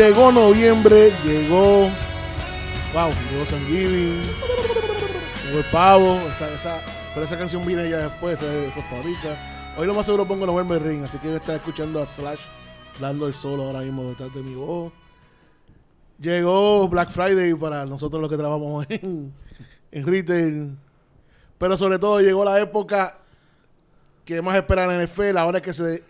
Llegó noviembre, llegó. Wow, llegó San Giving. Llegó el pavo. Esa, esa, pero esa canción viene ya después, esa, es. Hoy lo más seguro pongo November Ring, así que voy a estar escuchando a Slash dando el solo ahora mismo detrás de mi voz. Llegó Black Friday para nosotros los que trabajamos en, en retail. Pero sobre todo llegó la época que más espera la NFL. Ahora es que se.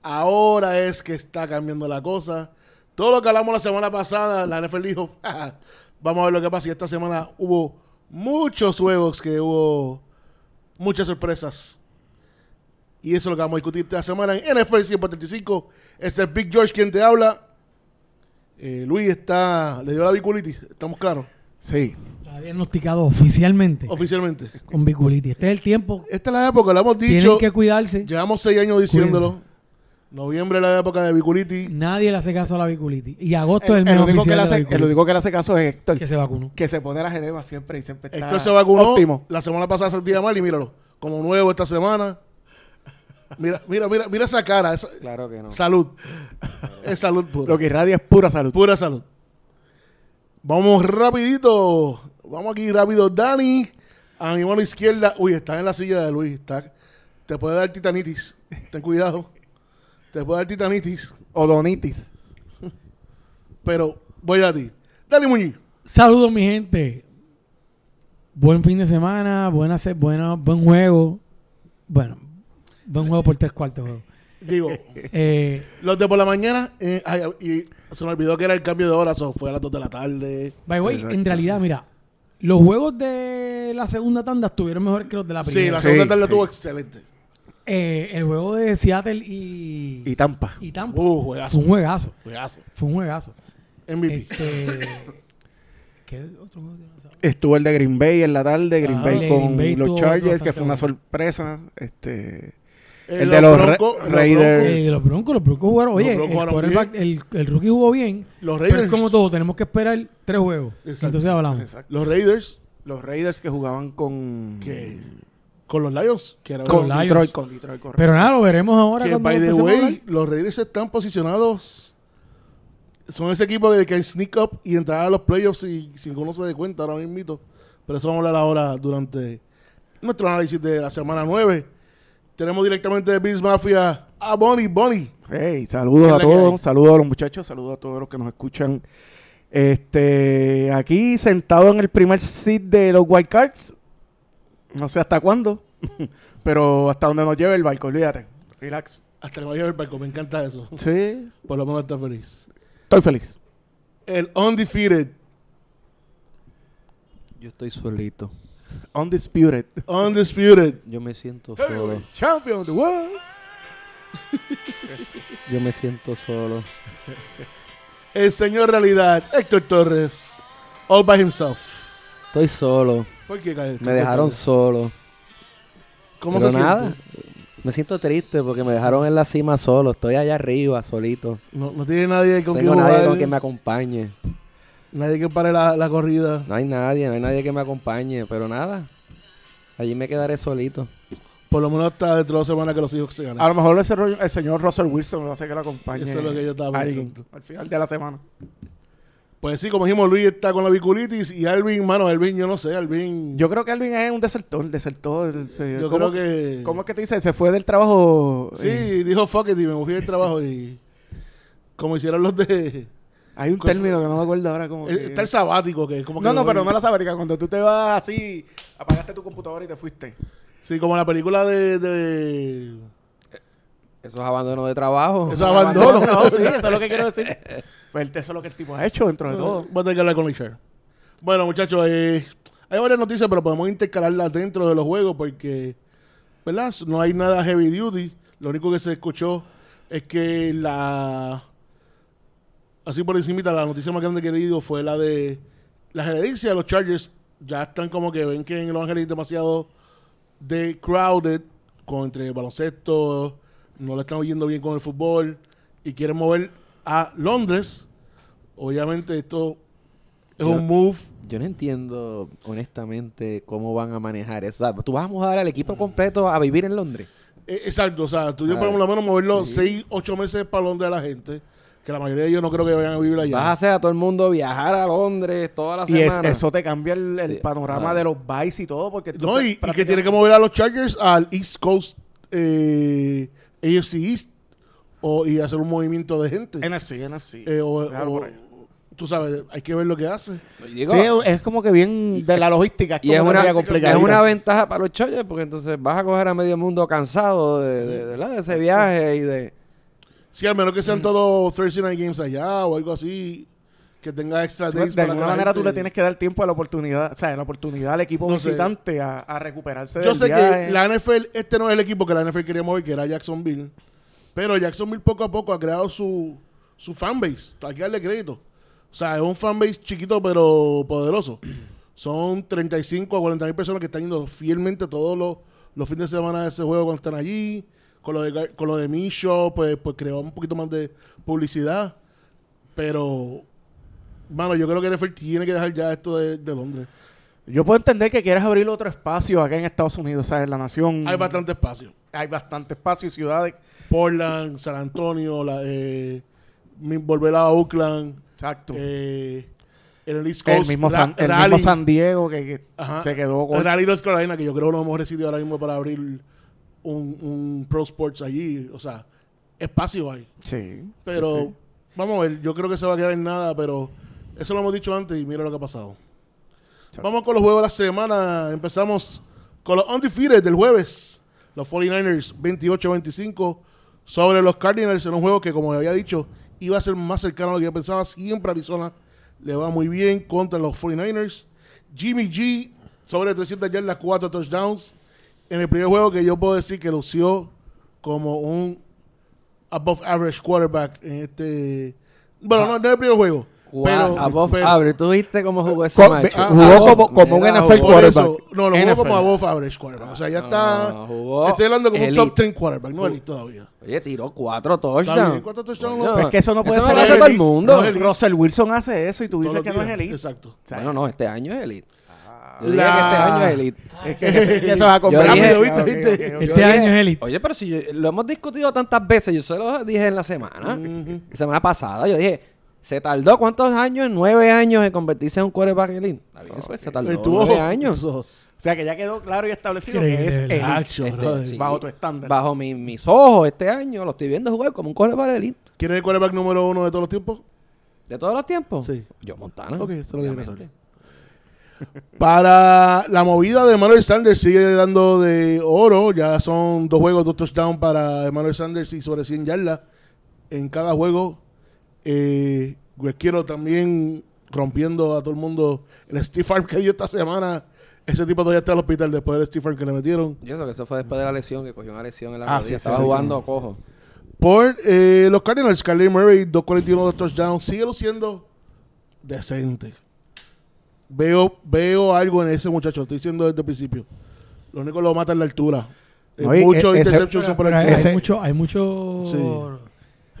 Ahora es que está cambiando la cosa. Todo lo que hablamos la semana pasada, la NFL dijo, "Ja, vamos a ver lo que pasa. Y esta semana hubo muchos juegos que hubo muchas sorpresas. Y eso es lo que vamos a discutir esta semana en NFL 135. Este es Big George quien te habla. Eh, Luis está, le dio la biculitis, estamos claros, Sí. Está diagnosticado oficialmente oficialmente. con biculitis. Este es el tiempo. Esta es la época, lo hemos Tienen dicho. que cuidarse. Llevamos seis años diciéndolo. Noviembre es la época de biculitis. Nadie le hace caso a la biculitis. Y agosto El, es el mes el único que oficial le de la hace, el único que le hace caso es Héctor, que se vacunó. que se pone las edemas siempre y siempre está Héctor se vacunó. óptimo. La semana pasada se sentía mal y míralo. Como nuevo esta semana. Mira, mira, mira, mira esa cara. esa- Claro que no. salud. Es salud pura. Lo que irradia es pura salud. Pura salud. Vamos rapidito. Vamos aquí rápido. Dani, a mi mano izquierda. Uy, está en la silla de Luis. Está, te puede dar titanitis. Ten cuidado. Te puede dar titanitis. Odonitis. Pero voy a ti. Dani Muñiz. Saludos, mi gente. Buen fin de semana, buena, se- buena, buen juego. Bueno, buen juego por tres cuartos. juego. Digo, Eh, los de por la mañana. eh, ay, y se me olvidó que era el cambio de hora. So fue a las 2 de la tarde. by way, en realidad, mira, los juegos de la segunda tanda estuvieron mejores que los de la Sí, primera. la Sí, segunda tarde sí. estuvo excelente. Eh, el juego de Seattle y, Y Tampa. y Tampa Uh, juegazo. fue un juegazo. Juegazo. Fue un juegazo. MVP. Este, ¿Qué otro juego tiene? Estuvo el de Green Bay en la tarde, Green Ah, Bay de con Green Bay los estuvo Chargers, bastante que fue una bueno. sorpresa. Este, Eh, el de los Ra- Broncos- los Raiders. Eh, de los Broncos, los Broncos jugaron. Oye, Broncos el, jugaron quarterback- el, el rookie jugó bien. Los Pero Raiders. es como todo, tenemos que esperar tres juegos. Exacto. Entonces hablamos. exacto. Los Raiders. Los Raiders que jugaban con Que, con los Lions. Que era con Los Lions. Detroit, con Detroit, correcto. Pero nada, lo veremos ahora que by the way, los Raiders están posicionados. Son ese equipo de que sneak up y entrar a los playoffs y sin que uno se dé cuenta ahora mismo. Pero eso vamos a hablar ahora durante nuestro análisis de la semana 9. Tenemos directamente de Bills Mafia a Bonnie. Bonnie. Hey, saludos ¿Qué es a todos, saludos a los muchachos, saludos a todos los que nos escuchan. Este, aquí sentado en el primer seat de los White Cards. No sé hasta cuándo, pero hasta donde nos lleve el barco, olvídate. Relax. Hasta que vaya el barco. Me encanta eso. Sí, Por lo menos está feliz. estoy feliz. El Undefeated. Yo estoy solito. Undisputed. Undisputed. Yo me siento solo. Champion of the world. Yo me siento solo. El señor realidad. Héctor Torres. All by himself. Estoy solo. ¿Por qué cae? Me dejaron solo. ¿Cómo Pero se nada. siente? Me siento triste porque me dejaron en la cima solo. Estoy allá arriba, solito. No, no tiene nadie con Tengo quien nadie con que me acompañe. nadie que pare la, la corrida. No hay nadie, no hay nadie que me acompañe. Pero nada. Allí me quedaré solito. Por lo menos hasta dentro de dos semanas que los hijos se ganen. A lo mejor ese rollo- el señor Russell Wilson va a hacer que lo acompañe. Eso es lo que yo estaba pensando. al final de la semana. Pues sí, como dijimos, Luis está con la biculitis y Alvin, mano, Alvin, yo no sé, Alvin. Yo creo que Alvin es un desertor, desertor. se- yo ¿cómo- creo que. ¿Cómo es que te dice? Se fue del trabajo. Sí, eh, dijo fuck it y me fui del trabajo y. Como hicieron los de. hay un ¿Cuál término que no me acuerdo ahora. Como que- Está el sabático, que es como que. No, no, pero no la sabática. Cuando tú te vas así, apagaste tu computadora y te fuiste. Sí, como la película de. de... Eso es abandono de trabajo. Eso es abandono. No, sí, eso es lo que quiero decir. Pues eso es lo que el tipo ha hecho dentro de todo. Voy a tener que hablar con Richard. Bueno, muchachos, eh, hay varias noticias, pero podemos intercalarlas dentro de los juegos porque, ¿verdad? No hay nada heavy duty. Lo único que se escuchó es que la. Así por encima, la noticia más grande que he leído fue la de la gerencia de los Chargers. Ya están como que ven que en Los Ángeles es demasiado de crowded con entre baloncesto, no le están oyendo bien con el fútbol y quieren mover a Londres. Obviamente esto es Yo- un move. Yo no entiendo, honestamente, cómo van a manejar eso. O sea, tú vas a mudar al equipo completo a vivir en Londres. Eh, exacto, o sea, tú A por ver, lo menos moverlo sí. 6, 8 meses para Londres a la gente. Que la mayoría de ellos no creo que vayan a vivir allá. Vas a hacer a todo el mundo viajar a Londres toda la Y es- semana. eso te cambia el, el Sí. panorama Ah. de los buys y todo. Porque tú No, y, y que tiene que mover a los Chargers al East Coast eh, AFC East o, y hacer un movimiento de gente. NFC, NFC. Eh, o- o- tú sabes, hay que ver lo que hace. Digo, Sí, es como que bien de la logística. Es y es como una, es una ventaja para los Chargers porque entonces vas a coger a medio mundo cansado de, de- ¿verdad? de ese viaje y de... Sí, al menos que sean todos Thursday Night Games allá o algo así, que tenga extra Sí, days de alguna manera tú gente- le tienes que dar tiempo a la oportunidad, o sea, la oportunidad al equipo No visitante a, a recuperarse Yo del sé viaje. que la NFL, este no es el equipo que la NFL quería mover, que era Jacksonville. Pero Jacksonville poco a poco ha creado su, su fanbase. Hay que darle crédito. O sea, es un fanbase chiquito pero poderoso. Son 35 a 40 mil personas que están yendo fielmente todos los, los fines de semana de ese juego cuando están allí. Con lo de, con lo de Misho, pues, pues creó un poquito más de publicidad. Pero, mano, yo creo que NFL tiene que dejar ya esto de, de Londres. Yo puedo entender que quieres abrir otro espacio acá en Estados Unidos, en la nación. Hay bastante espacio. Hay bastante espacio y ciudades. Portland, San Antonio, la, eh, volver a Oakland, Exacto. eh, en el East Coast. el mismo, San, el mismo San Diego que, se quedó con... Raleigh, North Carolina, que yo creo que lo mejor sitio ahora mismo para abrir un, un Pro Sports allí. O sea, espacio hay. Sí. Pero sí, sí. vamos a ver, yo creo que se va a quedar en nada, pero eso lo hemos dicho antes y mira lo que ha pasado. Vamos con los juegos de la semana. Empezamos con los Undefeated del jueves. Los 49ers 28-25 sobre los Cardinals en un juego que, como había dicho, iba a ser más cercano a lo que yo pensaba. Siempre Arizona le va muy bien contra los 49ers. Jimmy G sobre 300 yardas, 4 touchdowns. En el primer juego que yo puedo decir que lució como un above average quarterback en este... Bueno, no, no es el primer juego. Pero, above pero- average. ¿Tú viste cómo jugó ese Co- match? Ah, jugó ah, como, como un NFL quarterback. eso, no, lo jugó NFL. como above average quarterback. O sea, ya está... No, jugó estoy hablando como un elite. top 10 quarterback, no elite todavía. Oye, tiró cuatro touchdowns. ¿cuántos touchdowns? Coño, Es que eso no puede eso ser lo hace todo el mundo. no es. Russell Wilson hace eso y tú dices que no es elite. Exacto. O sea, Bueno, no, este año es elite. Yo dije La- que este año es elite. Es que, se va a comprar. dije-. Este dije- año es elite. Oye, pero si yo- lo hemos discutido tantas veces, yo se lo dije en la semana. La semana pasada, yo dije, ¿se tardó cuántos años? Nueve años en convertirse en un quarterback elite. Está bien, pues, se tardó Estuvo nueve años. O sea, que ya quedó claro y establecido que Increíble, es ¿verdad? elite. Acho, Este, brother. sí. Bajo tu estándar. Bajo mi- mis ojos este año lo estoy viendo jugar como un quarterback elite. ¿Quién es el quarterback número uno de todos los tiempos? ¿De todos los tiempos? Sí. Yo Montana. Ok, eso es lo que quería obviamente. Para la movida de Emmanuel Sanders sigue dando de oro. Ya son dos juegos, dos touchdowns para Emmanuel Sanders y sobre 100 yardas en cada juego. Eh, quiero también rompiendo a todo el mundo el Steve Arm que dio esta semana. Ese tipo todavía está en el hospital después del Steve Arm que le metieron. Yo eso que eso fue después de la lesión, que cogió una lesión en la Ah, rodilla. sí, sí, Estaba sí, sí. jugando cojo. Por eh, los Cardinals, Kyler Murray, 2.41 de touchdowns. Sigue luciendo decente. Veo, veo algo en ese muchacho, estoy diciendo desde el principio. Lo único que lo mata es la altura. No, y muchos ese- interceptions son por hay, altura. hay mucho, hay mucho Sí.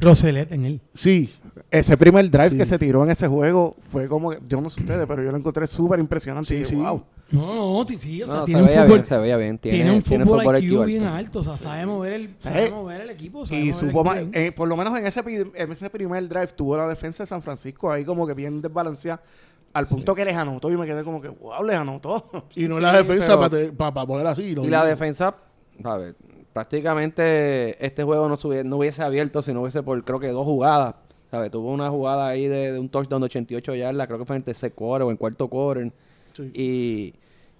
Roselet en él. Sí, Ese primer drive Sí. que se tiró en ese juego fue como, que- yo no sé ustedes, pero yo lo encontré súper impresionante. Sí, y dije, sí. wow. No, no, sí, sí, o sea, No, tiene se un veía fútbol, bien, se veía bien. Tiene, tiene un tiene fútbol fútbol IQ IQ bien alto. o sea, sabe mover el, sabe mover el equipo, sabe Y mover el supo bien. eh, por lo menos en ese, en ese primer drive tuvo la defensa de San Francisco ahí como que bien desbalanceada. Al punto que les anotó y me quedé como que, wow, les anotó. y no Sí, la defensa pero- para poner así. ¿no? Y la defensa, ¿sabes? Prácticamente este juego no, se hubiese, no hubiese abierto si no hubiese por creo que dos jugadas. ¿Sabes? Tuvo una jugada ahí de, de un touchdown de 88 yardas, creo que fue en el tercer quarter o en cuarto quarter. Sí. Y,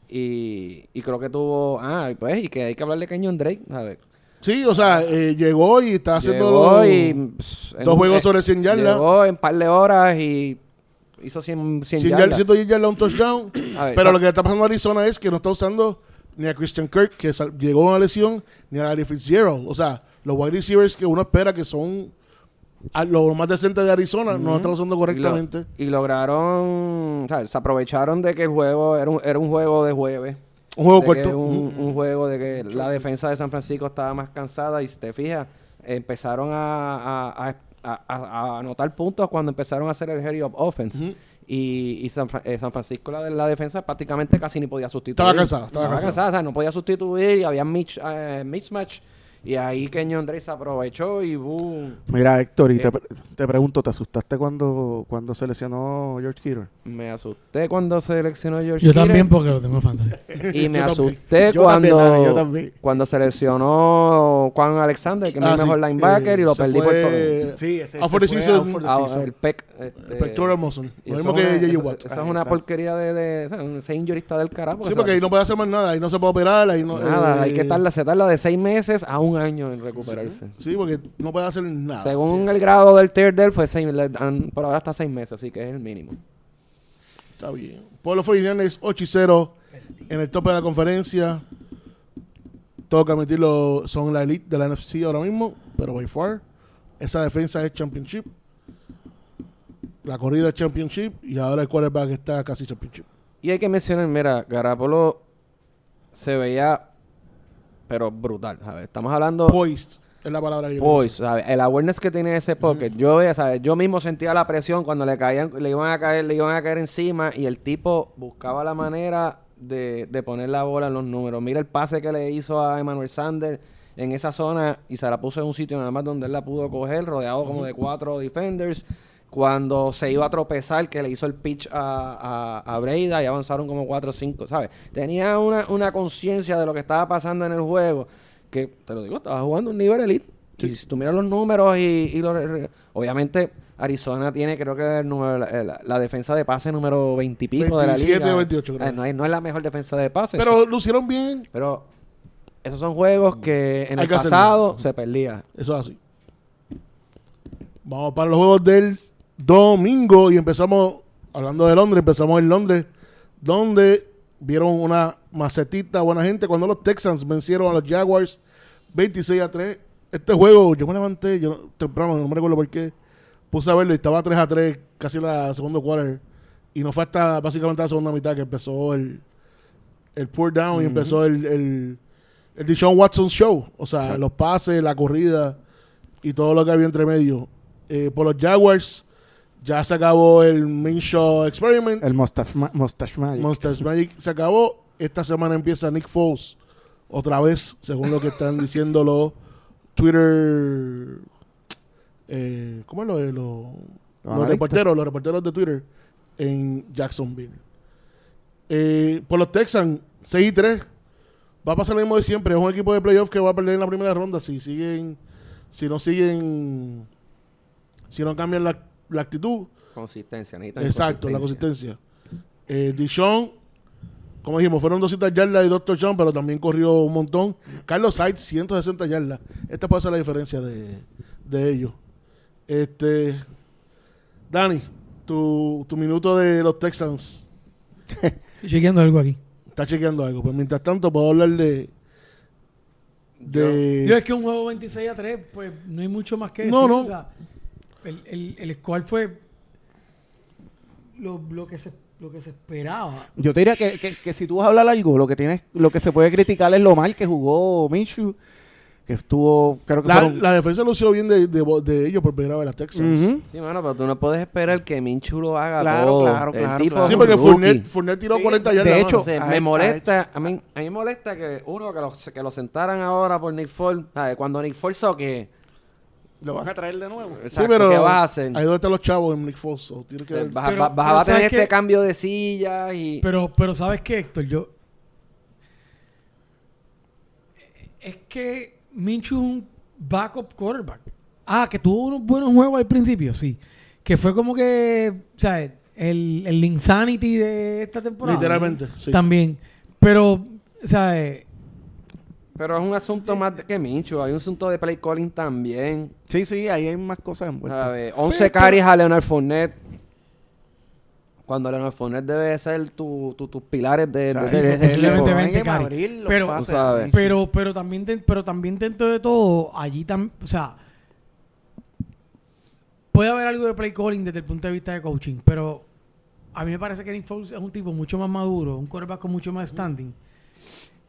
y, y creo que tuvo. Ah, pues, y que hay que hablarle de Kenyon Drake, ¿sabes? Sí, o sea, eh, llegó y está haciendo Llegó los- y, pss, en dos juegos eh, sobre 100 yardas. Llegó en par de horas y hizo 100, 100 100 yardas. yardas, 110 yardas, un touchdown. Ver, Pero lo que le está pasando a Arizona es que no está usando ni a Christian Kirk, que llegó a una lesión, ni a Larry Fitzgerald. O sea, los wide receivers que uno espera que son a- los más decentes de Arizona, no lo están usando Y, lo- correctamente. y lograron, o sea, se aprovecharon de que el juego era un, era un juego de jueves. Un juego corto. Un, juego de que la defensa de San Francisco estaba más cansada y si te fijas, empezaron a, a- a- a- anotar puntos cuando empezaron a hacer el Harry of Offense. Y, y San, eh, San Francisco, la, de la defensa, prácticamente casi ni podía sustituir. Estaba cansada, estaba cansada. o sea, no podía sustituir y había mix, eh, mismatch. Y ahí Kenyon Drake se aprovechó y boom. Mira, Héctor, y Eh. te, te pregunto, ¿te asustaste cuando, cuando se lesionó George Kittle? Me asusté cuando seleccionó George Yo Kittle. también porque lo tengo en fantasy. Y me Yo también. asusté Yo también, cuando, yo también. cuando seleccionó Juan Alexander, que es Ah, el mejor sí, linebacker, eh, y lo se perdí por todo. Sí, ese Out for the season. Ah, el PEC. Este, Pectoral muscle. Lo mismo que una- J.J. Watt. Eso Ah, es una porquería de, de, de ese injurista del carajo. Sí, se- porque ahí no puede hacer más nada. Ahí no se puede operar. Ahí no, Nada, eh, hay que tarda, se tarda de seis meses a un año en recuperarse. Sí, porque no puede hacer nada. Según Sí, el grado del tier del fue seis, por ahora hasta seis meses, así que es el mínimo. Está bien. Los 49ers, 8 y 0 en el tope de la conferencia. Tengo que admitirlo, son la elite de la NFC ahora mismo, pero by far. Esa defensa es championship. La corrida es championship y ahora el quarterback está casi championship. Y hay que mencionar, mira, Garapolo se veía, pero brutal, ¿sabes? Estamos hablando... Poised es la palabra que yo ¿sabes? El awareness que tiene ese pocket. Yo veía, ¿sabes? Yo mismo sentía la presión cuando le caían, le iban a caer, le iban a caer encima y el tipo buscaba la manera de, de poner la bola en los números. Mira el pase que le hizo a Emmanuel Sanders en esa zona y se la puso en un sitio nada más donde él la pudo coger, rodeado como de cuatro defenders. Cuando se iba a tropezar, que le hizo el pitch a, a, a Breida y avanzaron como 4 o 5, ¿sabes? Tenía una, una conciencia de lo que estaba pasando en el juego que, te lo digo, estaba jugando un nivel elite. Y si tú miras los números y, y los... Obviamente, Arizona tiene, creo que el número, la, defensa de pase número 20 y pico de la 27 liga. o 28 creo. Eh, no, es, no es la mejor defensa de pase. Pero lucieron bien. pero esos son juegos que en Hay el que hacerlo. pasado se perdía. Eso es así. Vamos para los juegos del domingo y empezamos, hablando de Londres, empezamos en Londres, donde vieron una macetita buena gente cuando los Texans vencieron a los Jaguars 26 a 3. Este juego, yo me levanté yo temprano, no me recuerdo por qué, puse a verlo y estaba 3 a 3 casi la segunda quarter. Y no fue hasta básicamente la segunda mitad que empezó el, el pour down y empezó el, el, el Deshaun Watson show. O sea, los pases, la corrida y todo lo que había entre medio. Eh, por los Jaguars, ya se acabó el Main Show Experiment. El Mustache, Ma- Mustache Magic. Monsters Magic se acabó. Esta semana empieza Nick Foles otra vez, según lo que están diciendo los Twitter. Eh, ¿Cómo es lo de los, Los los analistas. reporteros? Los reporteros de Twitter en Jacksonville. Eh, por los Texans, 6 y 3. Va a pasar lo mismo de siempre. Es un equipo de playoff que va a perder en la primera ronda si siguen. Si no siguen. Si no cambian la, la actitud. Consistencia, necesitan Exacto, la consistencia. Eh, Dishon, como dijimos, fueron 200 yardas y dos touchdowns, pero también corrió un montón. Carlos Sainz, 160 yardas. Esta puede ser la diferencia de, de ellos. Este, Dani, tu, tu minuto de los Texans. Estoy chequeando algo aquí. Está chequeando algo. Pues mientras tanto, puedo hablar de. de Yo es que un juego 26 a 3, pues no hay mucho más que decir. No, no. O sea, el, el, el score fue lo, lo, que se, lo que se esperaba. Yo te diría que, que, que si tú vas a hablar algo, lo que tienes, lo que se puede criticar es lo mal que jugó Minshew, que estuvo, creo que la, fueron... la defensa lució bien de, de, de ellos por primera vez, las Texans. Ujú. Sí, mano, pero tú no puedes esperar que Minchu lo haga Claro, todo. claro, El claro, tipo claro. Sí, porque. Fournette, Fournette tiró Sí, 40 de yardas. hecho. Entonces, a- me molesta, a mí, a mí me molesta que uno que lo, que lo sentaran ahora por Nick ¿sabes? cuando Nick Foles que Lo van a traer de nuevo. Sí, exacto, pero ¿qué vas a hacer? Ahí donde están los chavos en Nick Foles. so, tiene que- Vas, a- Pero- vas- vas pero a tener ¿sabes este cambio de silla y Pero, pero ¿sabes qué, Héctor? Yo... Es que Minshew es un backup quarterback. Ah, que tuvo unos buenos juegos al principio, sí. Que fue como que, o sea, el, el insanity de esta temporada. Literalmente, sí. También. Pero, o sea, eh, Pero es un asunto más de que Minchu. Hay un asunto de play calling también. Sí, sí, ahí hay más cosas envueltas. ¿sabes? 11 carries a Leonard Fournette. Cuando Leonard Fournette debe ser tu, tu- tus pilares de, a Pero-. Pero, pero también, de- pero también dentro de todo, allí también, o sea, puede haber algo de play calling desde el punto de vista de coaching, pero a mí me parece que Nick Foles es un tipo mucho más maduro, un quarterback con mucho más standing,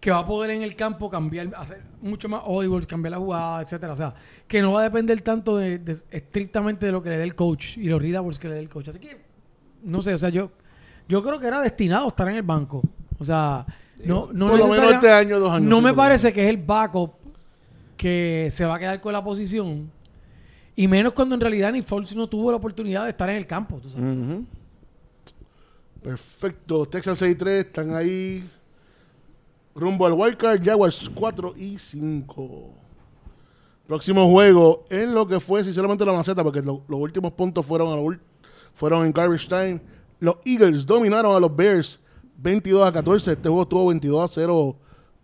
que va a poder en el campo cambiar, hacer mucho más audibles, cambiar la jugada, etcétera. O sea, que no va a depender tanto de, de- estrictamente de lo que le dé el coach y los readables que le dé el coach. Así que, no sé, o sea, yo, yo creo que era destinado a estar en el banco. O sea, no, no Por lo menos este año, dos años. no me parece que es el backup que se va a quedar con la posición. Y menos cuando en realidad Nick Foles no tuvo la oportunidad de estar en el campo. tú sabes. Ujú. Perfecto. Texas 6 y 3 están ahí. Rumbo al Wildcard, Jaguars 4 y 5. Próximo juego en lo que fue sinceramente la maceta, porque lo- los últimos puntos fueron, a fueron en garbage time. Los Eagles dominaron a los Bears 22 a 14. Este juego tuvo 22 a 0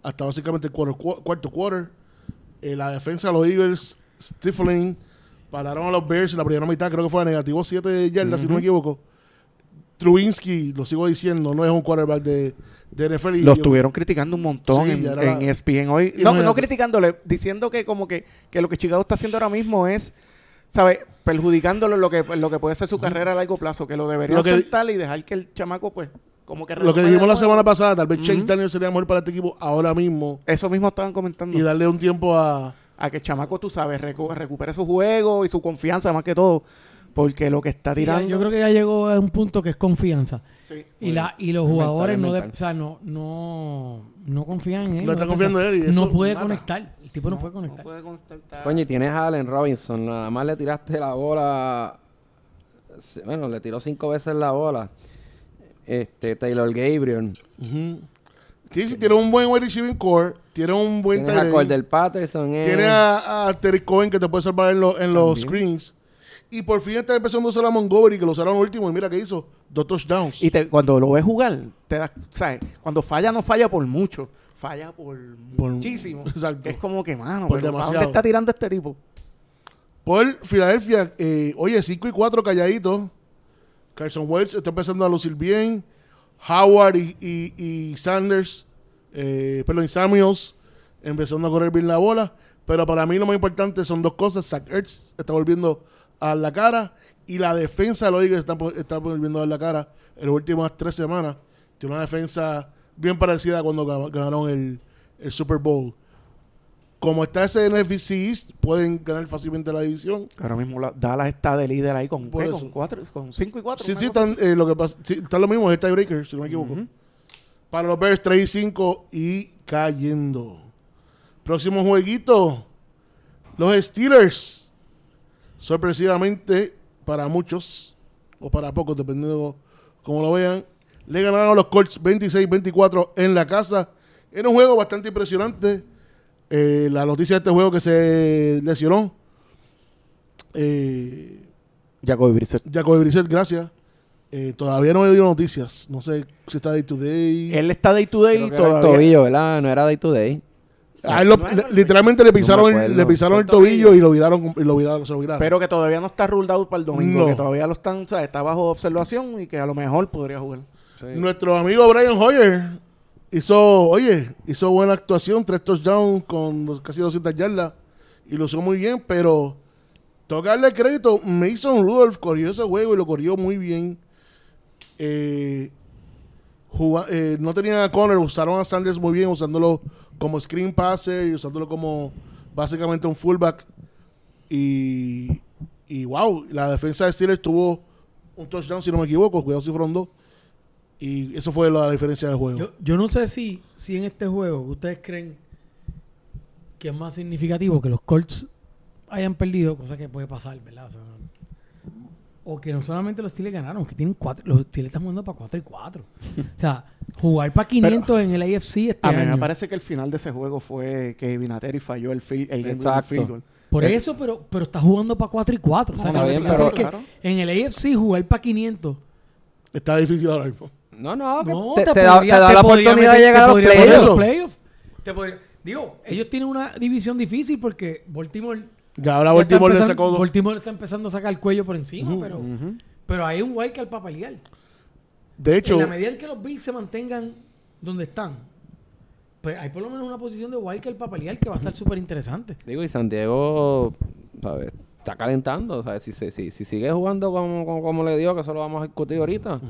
hasta básicamente el cuarto, cu- cuarto quarter. Eh, la defensa de los Eagles, Stifling, pararon a los Bears en la primera mitad. Creo que fue a negativo 7 yardas, si no me equivoco. Trubinsky, lo sigo diciendo, no es un quarterback de, de NFL. y- Lo estuvieron criticando un montón Sí, en, en la- ESPN hoy. No, criticándole, diciendo que como que, que lo que Chicago está haciendo ahora mismo es, ¿sabes? Perjudicándolo lo que, lo que puede ser su carrera a largo plazo, que lo debería Lo que- soltar y dejar que el chamaco, pues, como que Lo que dijimos la semana pasada, tal vez Chase Ujú. Daniel sería mejor para este equipo ahora mismo Eso mismo estaban comentando. y darle un tiempo a... a que el chamaco, tú sabes, recu- recupere su juego y su confianza más que todo. Porque lo que está Sí, ya- tirando... yo creo que ya llegó a un punto que es confianza. Sí. Y, la, y los Es jugadores mental, no, de- o sea, no, no, no confían en él. No están le confiando en él y eso No puede mata. conectar. El tipo no, puede conectar. puede conectar. Coño, y tienes a Allen Robinson. Nada más le tiraste la bola. Bueno, le tiró cinco veces la bola. Este, Taylor Gabriel. Ujú. Sí, sí, tiene un buen wide receiving core, tiene un buen tight a Cordell Patterson. eh. tiene a, a Terry Cohen que te puede salvar en, lo- en los screens. Y por fin está empezando a usar a Montgomery, que lo usaron último, y mira qué hizo, dos touchdowns. Y te- cuando lo ves jugar, te das, ¿sabes? Cuando falla, no falla por mucho. Falla por, Por- muchísimo. Exacto. Es como que, mano, Por pero ¿a demasiado. dónde está tirando este tipo? Por Filadelfia, eh, oye, 5 y 4 calladitos. Carson Wells está empezando a lucir bien. Howard y, y- y Sanders, eh, perdón, y Samuels empezando a correr bien la bola. Pero para mí lo más importante son dos cosas. Zach Ertz está volviendo a la cara y la defensa de los Eagles está, po- está volviendo a la cara en las últimas tres semanas. Tiene una defensa bien parecida a cuando ga- ganaron el, el Super Bowl. Como está ese NFC East, pueden ganar fácilmente la división. Ahora mismo la- Dallas está de líder ahí con, ¿qué? con cuatro, con cinco y cuatro. Sí, una sí, están, eh, lo que pasa, sí, está lo mismo, es el tiebreaker, si no me equivoco. Para los Bears, 3 y 5 y cayendo. Próximo jueguito. Los Steelers. Sorpresivamente, para muchos, o para pocos, dependiendo cómo lo vean, le ganaron a los Colts 26-24 en la casa. Era un juego bastante impresionante. Eh, la noticia de este juego que se lesionó. Eh, Jacoby Brissett. Jacoby Brissett, gracias. Eh, todavía no he oído noticias. No sé si está day to day. Él está day to day el todavía. tobillo, ¿verdad? No era day to day. A él lo- No es le- el- literalmente le pisaron, le pisaron el tobillo. y lo viraron, y lo viraron, se lo viraron. Pero que todavía no está ruled out para el domingo. No. Que todavía lo están, o sea, está bajo observación y que a lo mejor podría jugar. Nuestro amigo Brian Hoyer hizo, oye, hizo buena actuación, tres touchdowns con dos- casi 200 yardas y lo hizo muy bien, pero tocarle el crédito, Mason Rudolph corrió ese juego y lo corrió muy bien. Eh, eh, no tenían a Connor, usaron a Sanders muy bien, usándolo como screen passer y usándolo como básicamente un fullback. Y, y wow, la defensa de Steelers tuvo un touchdown, si no me equivoco, cuidado si fueron dos. Y eso fue la diferencia del juego. Yo, yo no sé si, si en este juego ustedes creen que es más significativo que los Colts hayan perdido, cosa que puede pasar, ¿verdad? O que no solamente los Steelers ganaron, que tienen cuatro, los Steelers están jugando para 4 y 4. o sea, jugar para 500 en el AFC este A mí año. me parece que el final de ese juego fue que Vinatieri falló el, field, el Exacto. field goal. Por Es- eso, pero, pero está jugando para 4 y 4. O sea, No, bien, pero- que en el AFC jugar para 500 Está difícil ahora mismo. No, no, que No, te, te, te da, te da te la oportunidad meter- de llegar a los playoffs. podría- digo, ellos tienen una división difícil porque Baltimore, ahora ya está Baltimore le sacó dos. Baltimore está empezando a sacar el cuello por encima, pero, pero hay un wildcard para pelear. De hecho, en la medida en que los Bills se mantengan donde están, pues hay por lo menos una posición de wildcard para que va a estar súper interesante. Digo, y San Diego, ¿sabes? Está calentando, ¿sabes? Si, si, si, si sigue jugando como, como, como le dio, que eso lo vamos a discutir ahorita.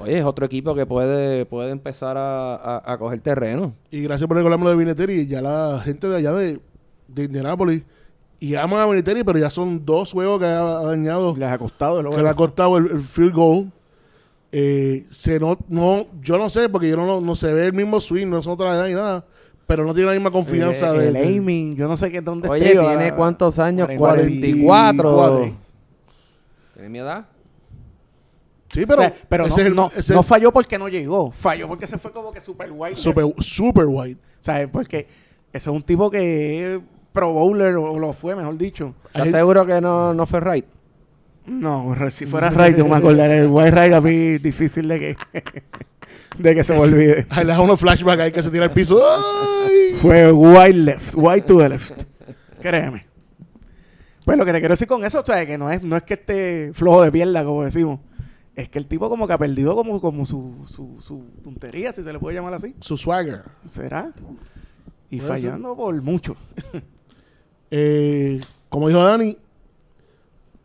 Oye, es otro equipo que puede, puede empezar a, a, a coger terreno. y gracias por recordarme lo de Vinatieri, ya la gente de allá de, de Indianapolis, y aman a Vinatieri, pero ya son dos juegos que ha dañado, Les ha costado. que le ha costado el, el field goal. Eh, se no, no, yo no sé, porque yo no, no se ve el mismo swing, no es otra edad ni nada, pero no tiene la misma confianza el, de, el de- aiming, yo no sé qué dónde Oye, ¿tiene ah, cuántos años? 44. 44. ¿Tiene mi edad? Sí, O pero, sea, pero no, el- no, falló porque no llegó, falló porque se fue como que super white. super, super white. ¿Sabes? Porque ese es un tipo que es pro bowler, o lo fue, mejor dicho. ¿Estás seguro que no, no fue right? No, si fuera right, yo me acordaré. El white right a mí difícil de que, de que se me olvide. Ahí le da unos flashbacks ahí que se tira al piso. ¡Ay! Fue white left, white to the left. Créeme. Pues lo que te quiero decir con eso, o sea, que no es, no es que esté flojo de pierna, como decimos. Es que el tipo como que ha perdido como, como su, su, su puntería, si se le puede llamar así. Su swagger. ¿Será? Y ser. fallando por mucho. Eh, como dijo Dani,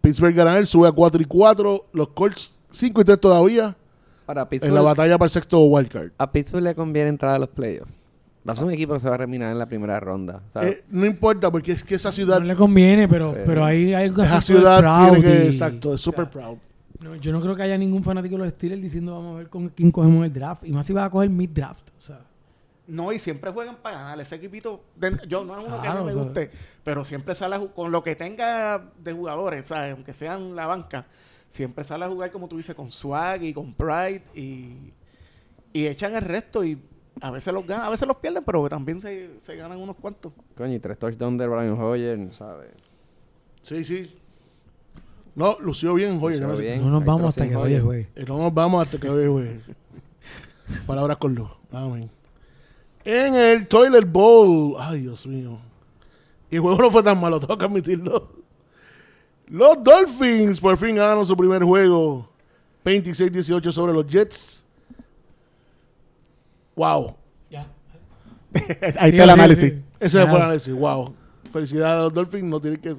Pittsburgh gana él, sube a 4 y 4. Los Colts 5 y 3 todavía Para en la batalla para el sexto wildcard. a Pittsburgh le conviene entrar a los playoffs. Va a ser un equipo que se va a terminar en la primera ronda. Eh, no importa, porque es que esa ciudad, No le conviene, pero, Pero- pero ahí hay algo esa ciudad proud tiene que, y- exacto, es super proud. No, yo no creo que haya ningún fanático de los Steelers diciendo vamos a ver con quién cogemos el draft. Y más si vas a coger mid-draft. O sea, No, y siempre juegan para ganar. Ese equipito, de- yo no es uno que Claro, no me guste, pero siempre sale a con lo que tenga de jugadores, ¿sabes? Aunque sean la banca, siempre sale a jugar, como tú dices, con swag y con pride y, y echan el resto y a veces los ganan, a veces los pierden, pero también se, se ganan unos cuantos. Coño, y tres touchdowns de Brian Hoyer, ¿sabes? Sí, sí. No, lució bien, oye. Lució no, sé. bien. no nos vamos hasta que Hoyer. juegue. Eh, No nos vamos hasta que hoy, güey. Palabras con luz. Amén. En el Toilet Bowl. Ay, Dios mío. Y el juego no fue tan malo, tengo que admitirlo. Los Dolphins por fin ganaron su primer juego. 26-18 sobre los Jets. Wow. Ya. Ahí Sí, está el análisis. sí. Ese fue el análisis. Wow. Felicidades a los Dolphins. No tienen que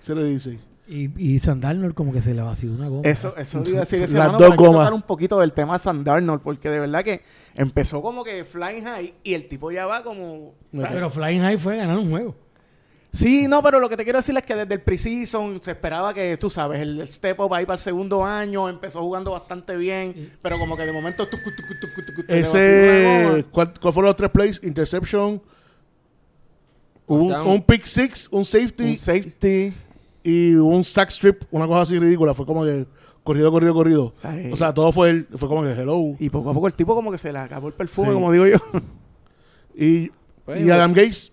ser 0-16. Y, y Sandarnold como que se le vació una goma. Eso, eso iba a decir ese Las mano, dos gomas. tocar un poquito del tema San Darnold, porque de verdad que empezó como que flying high y el tipo ya va como... No. Pero Flying High fue ganar un juego. Sí, no, pero lo que te quiero decir es que desde el preseason se esperaba que, tú sabes, el step up ahí para el segundo año, empezó jugando bastante bien, pero como que de momento... tucu, tucu, tucu, tucu, se le vaciló una Ese. ¿cuál, cuál fueron los tres plays? Interception, un, un pick six, un safety un safety. Y un sack strip, una cosa así ridícula. Fue como que corrido, corrido, corrido. sea, eh, O sea, todo fue el- fue como que hello. Y poco a poco el tipo como que se le acabó el perfume, Sí. como digo yo. Y, Pues, y Adam Gates,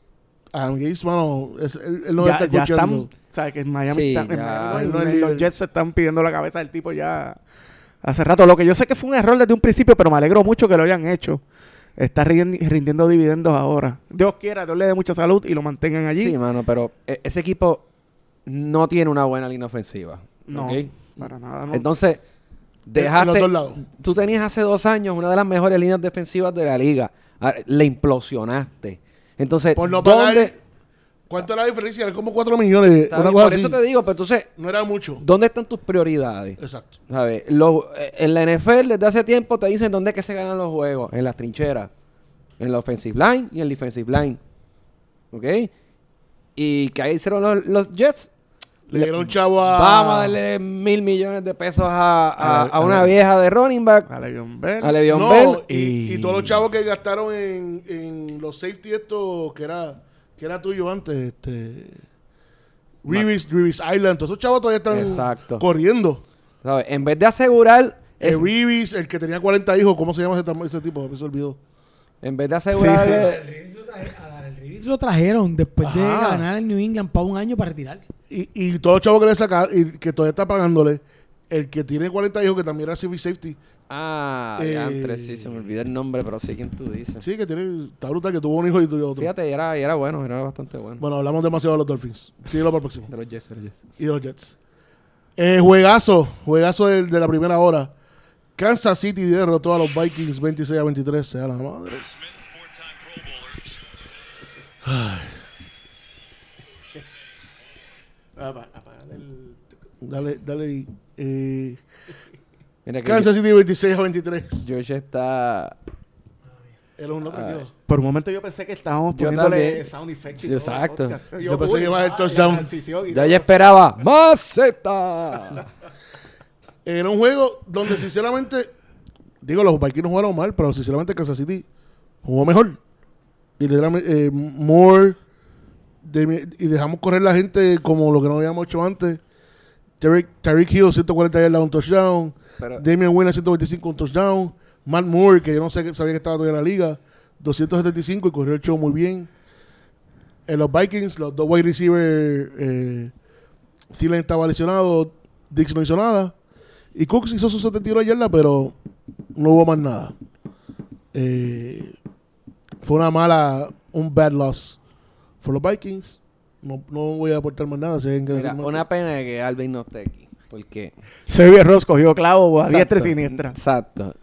Adam Gates, mano, es, él, él no ya, está ya escuchando. están, ¿sabes? Que en Miami, Sí, están- en Miami, él los. Jets se están pidiendo la cabeza del tipo ya hace rato. Lo que yo sé que fue un error desde un principio, pero me alegro mucho que lo hayan hecho. Está rindiendo, rindiendo dividendos ahora. Dios quiera, Dios le dé mucha salud y lo mantengan allí. Sí, mano, pero e- ese equipo no tiene una buena línea ofensiva. no, para nada. No. Entonces, En los dejaste. Tú tenías hace dos años una de las mejores líneas defensivas de la liga. Ah, Le implosionaste. Entonces, Por no ¿dónde? pagar, ¿cuánto era la diferencia? Era como 4 millones. Una cosa por así. eso te digo, pero entonces, No era mucho. ¿dónde están tus prioridades? Exacto. ¿Sabes? Los- eh, en la NFL desde hace tiempo te dicen dónde es que se ganan los juegos. En las trincheras. En la offensive line y en la defensive line. ¿Ok? Y que ahí hicieron los, los Jets. Le dieron un chavo a. Vamos a darle mil millones de pesos a, a- A- a una a- vieja de running back. A Le'Veon Bell. A Le'Veon No, Bell. y, y- y todos los chavos que gastaron en, en los safety estos que era que era tuyo antes, este Reeves, Reeves Island, todos esos chavos todavía están Exacto. corriendo. ¿Sabes? En vez de asegurar... El es- Reeves, el que tenía 40 hijos, ¿cómo se llama ese, tipo? Me se olvidó. en vez de asegurarle... A Darrell Lo trajeron después de ganar el New England para un año para retirarse. Y, y todos los chavos que le sacaron y que todavía está pagándole, el que tiene 40 hijos, que también era civil safety, Ah, Eh, diantre, sí, se me olvidó el nombre, pero sí, ¿quién tú dices? sí, que tiene, está brutal, que tuvo un hijo y tuvo otro. Fíjate, y era, y era bueno, era bastante bueno. Bueno, hablamos demasiado de los Dolphins. Síguelo para el próximo. De los Jets, de los Jets. y de los Jets. Eh, juegazo, juegazo del- de la primera hora. Kansas City derrotó a los Vikings 26 a 23. Sea la madre. El- Dale, dale. Eh, Mira que Kansas City 26 a 23. George está... Era un otro Ay. tío. Por un momento yo pensé que estábamos Yo poniéndole también. sound effects y Exacto. el. Yo pensé que iba a haber ah, touchdown. Ya todo. yo esperaba ¡Maceta! Era un juego donde, sinceramente, digo, los Vikings no jugaron mal, pero sinceramente Kansas City jugó mejor. Literalmente, eh, Moore, Demi- y dejamos correr la gente como lo que no habíamos hecho antes. Tyreek Hill, 140 yardas, un touchdown. Pero- Damian Wynn, 125, un touchdown. Matt Moore, que yo no sé, sabía que estaba todavía en la liga, 275 y corrió el show muy bien. En los Vikings, los dos wide receivers, eh, estaba lesionado, Dix no hizo nada. Y Cooks hizo sus 71 yardas, pero no hubo más nada. Eh, fue una mala, un bad loss for los Vikings. No, no voy a aportar más nada. si Mira, más. una pena de que Alvin no esté aquí. Porque. Xavier Ross cogió clavo a diestra y Exacto, siniestra. Exacto.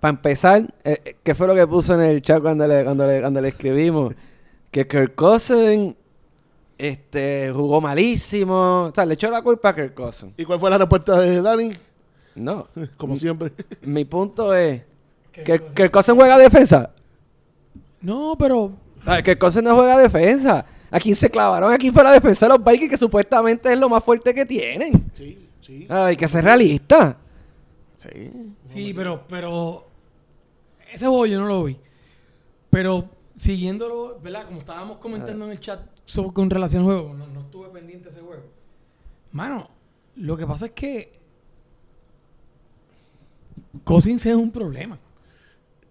Para empezar, eh, eh, ¿qué fue lo que puso en el chat cuando le, cuando le, cuando le escribimos? Que Kirk Cousins este, jugó malísimo. O sea, le echó la culpa a Kirk Cousins. ¿Y cuál fue la respuesta de Danny? No. Como siempre. Mi punto es que Kirk Cousins juega defensa. No, pero Ay, Kirk Cousins no juega defensa. ¿A quién se clavaron aquí para la defensa de los Vikings que supuestamente es lo más fuerte que tienen? Sí, sí. Hay que ser realista. Sí. Sí, pero, pero ese juego yo no lo vi. Pero siguiéndolo, ¿verdad? Como estábamos comentando en el chat sobre- con relación al juego, no, no estuve pendiente de ese juego. Mano, lo que pasa es que Cousins es un problema.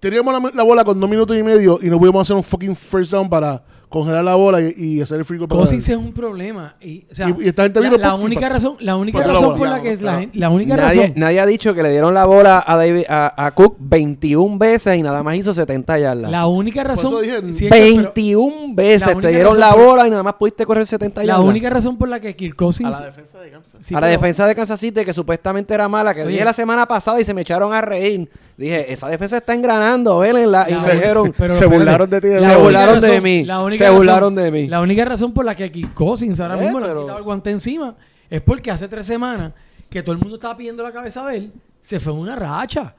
Teníamos la, la bola con dos minutos y medio y no pudimos hacer un fucking first down para congelar la bola y, y hacer el free Cousins es un problema. Y, o sea, Y- y esta gente la, vino la por- única por- razón, la única la razón por la que es la, la única Nadie, razón. nadie ha dicho que le dieron la bola a, David, a, a Cook 21 veces y nada más hizo 70 yardas. La única razón. eso dije, sí, es que- pero 21 veces la te dieron la bola y nada más pudiste correr 70 la yardas. única razón por la que Kirk Cousins. A la defensa de Kansas. sí, a la pero- defensa de Kansas City, que supuestamente era mala, que dije la semana pasada y se me echaron a reír. Dije, esa defensa está engranando, vélenla. Y La única- dijeron, se burlaron de ti de la Se burlaron de mí, la única se razón- burlaron de mí. La única razón por la que Kirk Cousins ahora Eh, mismo le han quitado el guante encima es porque hace tres semanas que todo el mundo estaba pidiendo la cabeza de él, se fue una racha.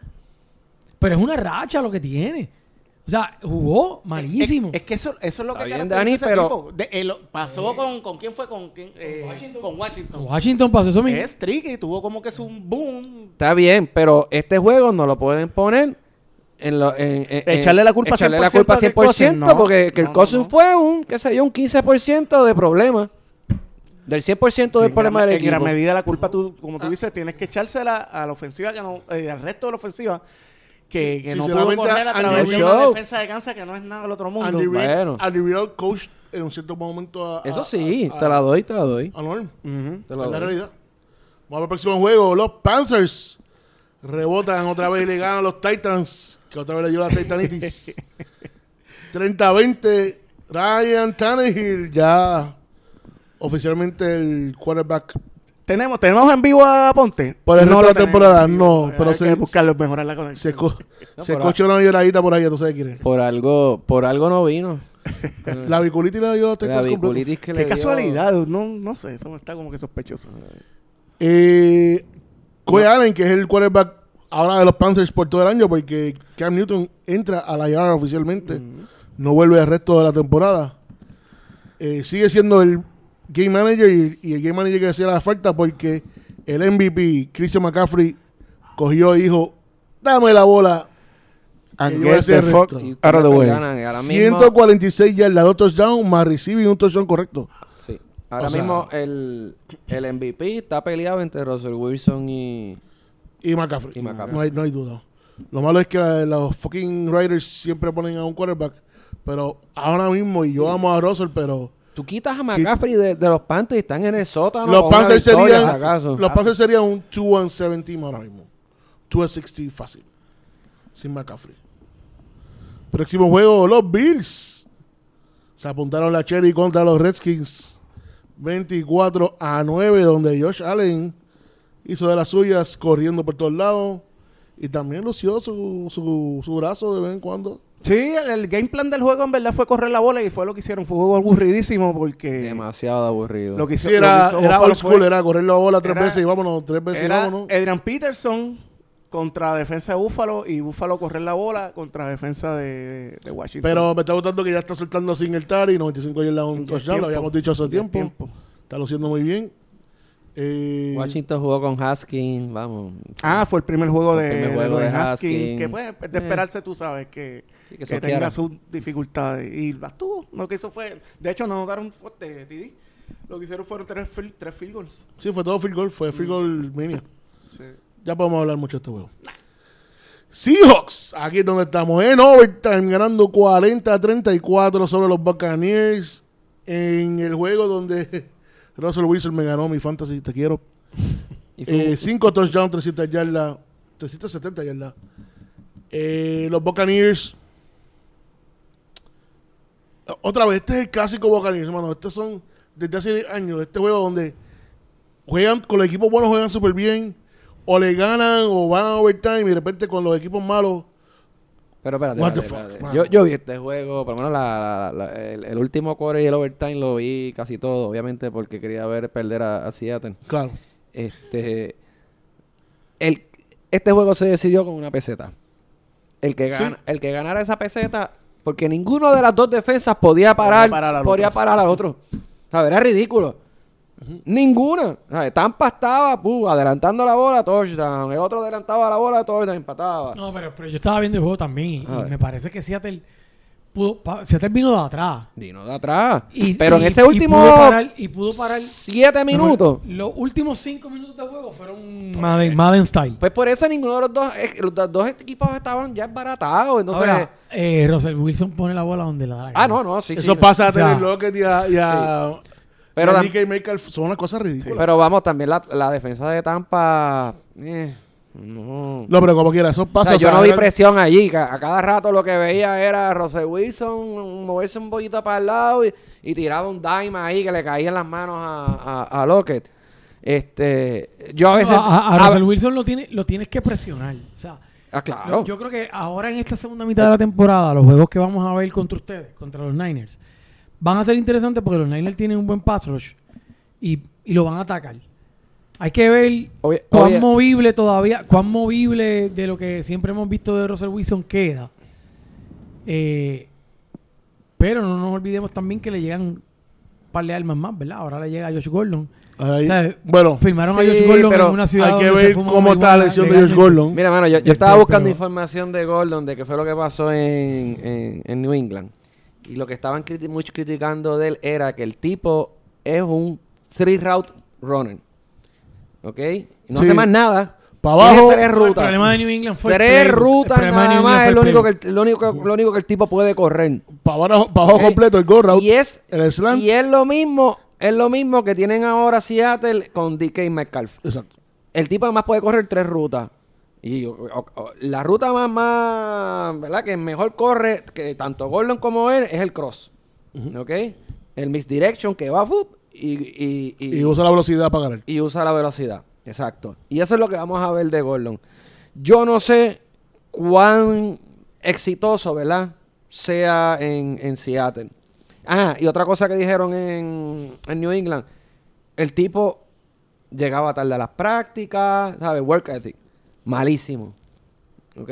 Pero es una racha lo que tiene. O sea, jugó malísimo. Es, es que eso, eso es lo Está que bien, Dani, ese pero-. De- eh, lo- pasó con, con quién fue con quién Eh, con Washington. Washington pasó eso mismo. Es tricky, tuvo como que es un boom. está bien, pero este juego no lo pueden poner en lo, en, en- Echarle la culpa echarle 100% la culpa a Kirk 100%, Cousins, no. porque Kirk No, no, Cousins no. fue un, qué sé yo, un 15% de problema. Del 100% del en problema gran, del en equipo. gran medida la culpa, tú, como tú dices, tienes que echársela a la ofensiva, que no, eh, al resto de la ofensiva, que, que Sí, no pudo correr a través de una Show. defensa de Kansas que no es nada del otro mundo. Andy Reid, Bueno. Coach en un cierto momento a, a- Eso sí, a- te la doy, te la doy. a Norm. Ujú. Te la Es la doy. realidad. Vamos al próximo juego. Los Panthers rebotan otra vez y le ganan a los Titans, que otra vez le dio la Titanitis. 30-20. Ryan Tannehill ya oficialmente el quarterback. Tenemos, tenemos en vivo a Ponte. Por el de la tenemos temporada, no, Hay pero que se- buscarlo, mejorar la conexión. Se, No, se cochó una lloradita por ahí, entonces quiere. Por algo, por algo no vino. La biculitis le dio a los que le Qué dio- casualidad, no, no sé, eso está como que sospechoso. Eh, Coy Allen, que es el quarterback ahora de los Panthers por todo el año, porque Cam Newton entra a la IR oficialmente, no vuelve el resto de la temporada. Eh, sigue siendo el game manager y, y el game manager que hacía la falta porque el MVP, Christian McCaffrey, cogió y dijo, dame la bola. Fuck ahora mismo, 146 yardas, dos touchdowns, más receiving un touchdown correcto. sí. Ahora O sea- mismo el, el MVP está peleado entre Russell Wilson y... Y McCaffrey. Y McCaffrey. No, hay, no hay duda. Lo malo es que los fucking Raiders siempre ponen a un quarterback. Pero ahora mismo, y yo amo a Russell, pero Tú quitas a McCaffrey de, de los Panthers y están en el sótano. los Panthers serían, acaso. los Panthers serían un 2 and 17 ahora mismo. 2 and 16 fácil. Sin McCaffrey. Próximo juego, los Bills. Se apuntaron la Cherry contra los Redskins. 24 a 9, donde Josh Allen hizo de las suyas corriendo por todos lados. Y también lució su, su, su brazo de vez en cuando. Sí, el, el game plan del juego en verdad fue correr la bola y fue lo que hicieron. Fue un juego aburridísimo porque Demasiado aburrido. lo que hizo, Sí, era, lo que hizo era Buffalo old school, fue- era correr la bola tres era- veces y vámonos, tres veces y era vámonos. Adrian Peterson contra defensa de Búfalo y Búfalo correr la bola contra defensa de, de Washington. Pero me está gustando que ya está soltando sin el Tari, 95 yardas un touchdown, lo habíamos dicho hace tiempo. Está luciendo muy bien. Eh, Washington jugó con Haskins, vamos. Ah, fue el primer juego El de, primer de juego de de Haskins, Haskins. que pues es de Eh. esperarse, tú sabes, que, Sí, que que soqueara. tenga sus dificultades. Y las tuvo. Lo que hizo fue, de hecho, no notaron fuerte, TD. Lo que hicieron fueron tres, field- tres field goals. Sí, fue todo field goal, fue field goal mania. Ya podemos hablar mucho de este juego. Seahawks, aquí es donde estamos en overtime, ganando 40 a 34 sobre los Buccaneers. En el juego donde Russell Wilson me ganó mi fantasy, te quiero. Fue- 5 touchdowns, 300 yardas, 370 yardas. Eh, los Buccaneers. Otra vez, este es el clásico Buccaneers, hermano. Estos son desde hace años. Este juego donde juegan con los equipos buenos, juegan súper bien. O le ganan o van a overtime y de repente con los equipos malos. Pero espérate, What the espérate, fuck, espérate. Yo, yo vi este juego, por lo menos la- la- la- el, el último core y el overtime lo vi casi todo, obviamente porque quería ver perder a, a Seattle. Claro. Este, el, este juego se decidió con una peseta. El que, Sí. gana- el que ganara esa peseta, porque ninguno de las dos defensas podía parar, parar al podía parar al otro. ¿Sabes? Era ridículo. Ninguna. ¿Sabes? Tampa estaba pu, adelantando la bola, touchdown. El otro adelantaba la bola, touchdown, empataba. No, pero, pero yo estaba viendo el juego también y, A y ver. me parece que Seattle, pudo, pa- Seattle vino de atrás. Vino de atrás. Y, Pero en y- ese y último pudo parar, y pudo parar siete minutos. Los últimos cinco minutos de juego fueron Madden, Madden style. Pues por eso ninguno de los dos, eh, los do- dos equipos estaban ya embaratados. Entonces, Ahora, eh, Russell Wilson pone la bola donde la da la ah, no, no, sí, Eso sí. pasa a O sea, tener Lockett y a, y a, Pero y. Son unas cosas ridículas. Pero vamos, también la, la defensa de Tampa. eh, no. no, pero como quiera, eso O pasa. sea, o yo no vi presión allí. A cada rato lo que veía era Russell Wilson moverse un poquito para el lado y, y tiraba un dime ahí que le caía en las manos a, a, a Lockett. Este, yo a veces. a, a- a a- Russell Wilson lo, tiene, lo tienes que presionar. O sea, ah, claro. Yo, yo creo que ahora en esta segunda mitad de la temporada, los juegos que vamos a ver contra ustedes, contra los Niners, van a ser interesantes porque los Niners tienen un buen pass rush y, y lo van a atacar. Hay que ver Obvia- cuán obvia- movible todavía, cuán movible de lo que siempre hemos visto de Russell Wilson queda. Eh, pero no nos olvidemos también que le llegan un par de armas más, ¿verdad? Ahora le llega a Josh Gordon. Ahí- O sea, bueno, Firmaron a Josh Gordon pero en una ciudad hay que donde se ver fuma cómo está la lesión de Josh. Gordon. Mira, mano, yo, yo estaba buscando pero- información de Gordon de qué fue lo que pasó en, en, en New England. Y lo que estaban criti- mucho criticando de él era que el tipo es un three route runner. ¿Ok? Y no Sí. hace más nada. Pa' Tiene abajo. tres El rutas. problema de New England fue el tres. El rutas nada más es lo el único, que el, lo, único, lo único que el tipo puede correr. para abajo, pa' abajo Ok. completo, el go route, Y es, el slant. y es lo mismo, es lo mismo que tienen ahora Seattle con DK Metcalf. Exacto. El tipo además puede correr tres rutas. Y o- o- o- la ruta más, más, ¿verdad? Que mejor corre, que tanto Gordon como él, es el cross. ¿Ok? El misdirection que va fup, y, y, y- Y usa la velocidad para ganar. y usa la velocidad. Exacto. Y eso es lo que vamos a ver de Gordon. Yo no sé cuán exitoso, ¿verdad? Sea en, en Seattle. Ah, y otra cosa que dijeron en, en New England. El tipo llegaba tarde a las prácticas, ¿sabes? Work ethic. Malísimo. ¿Ok?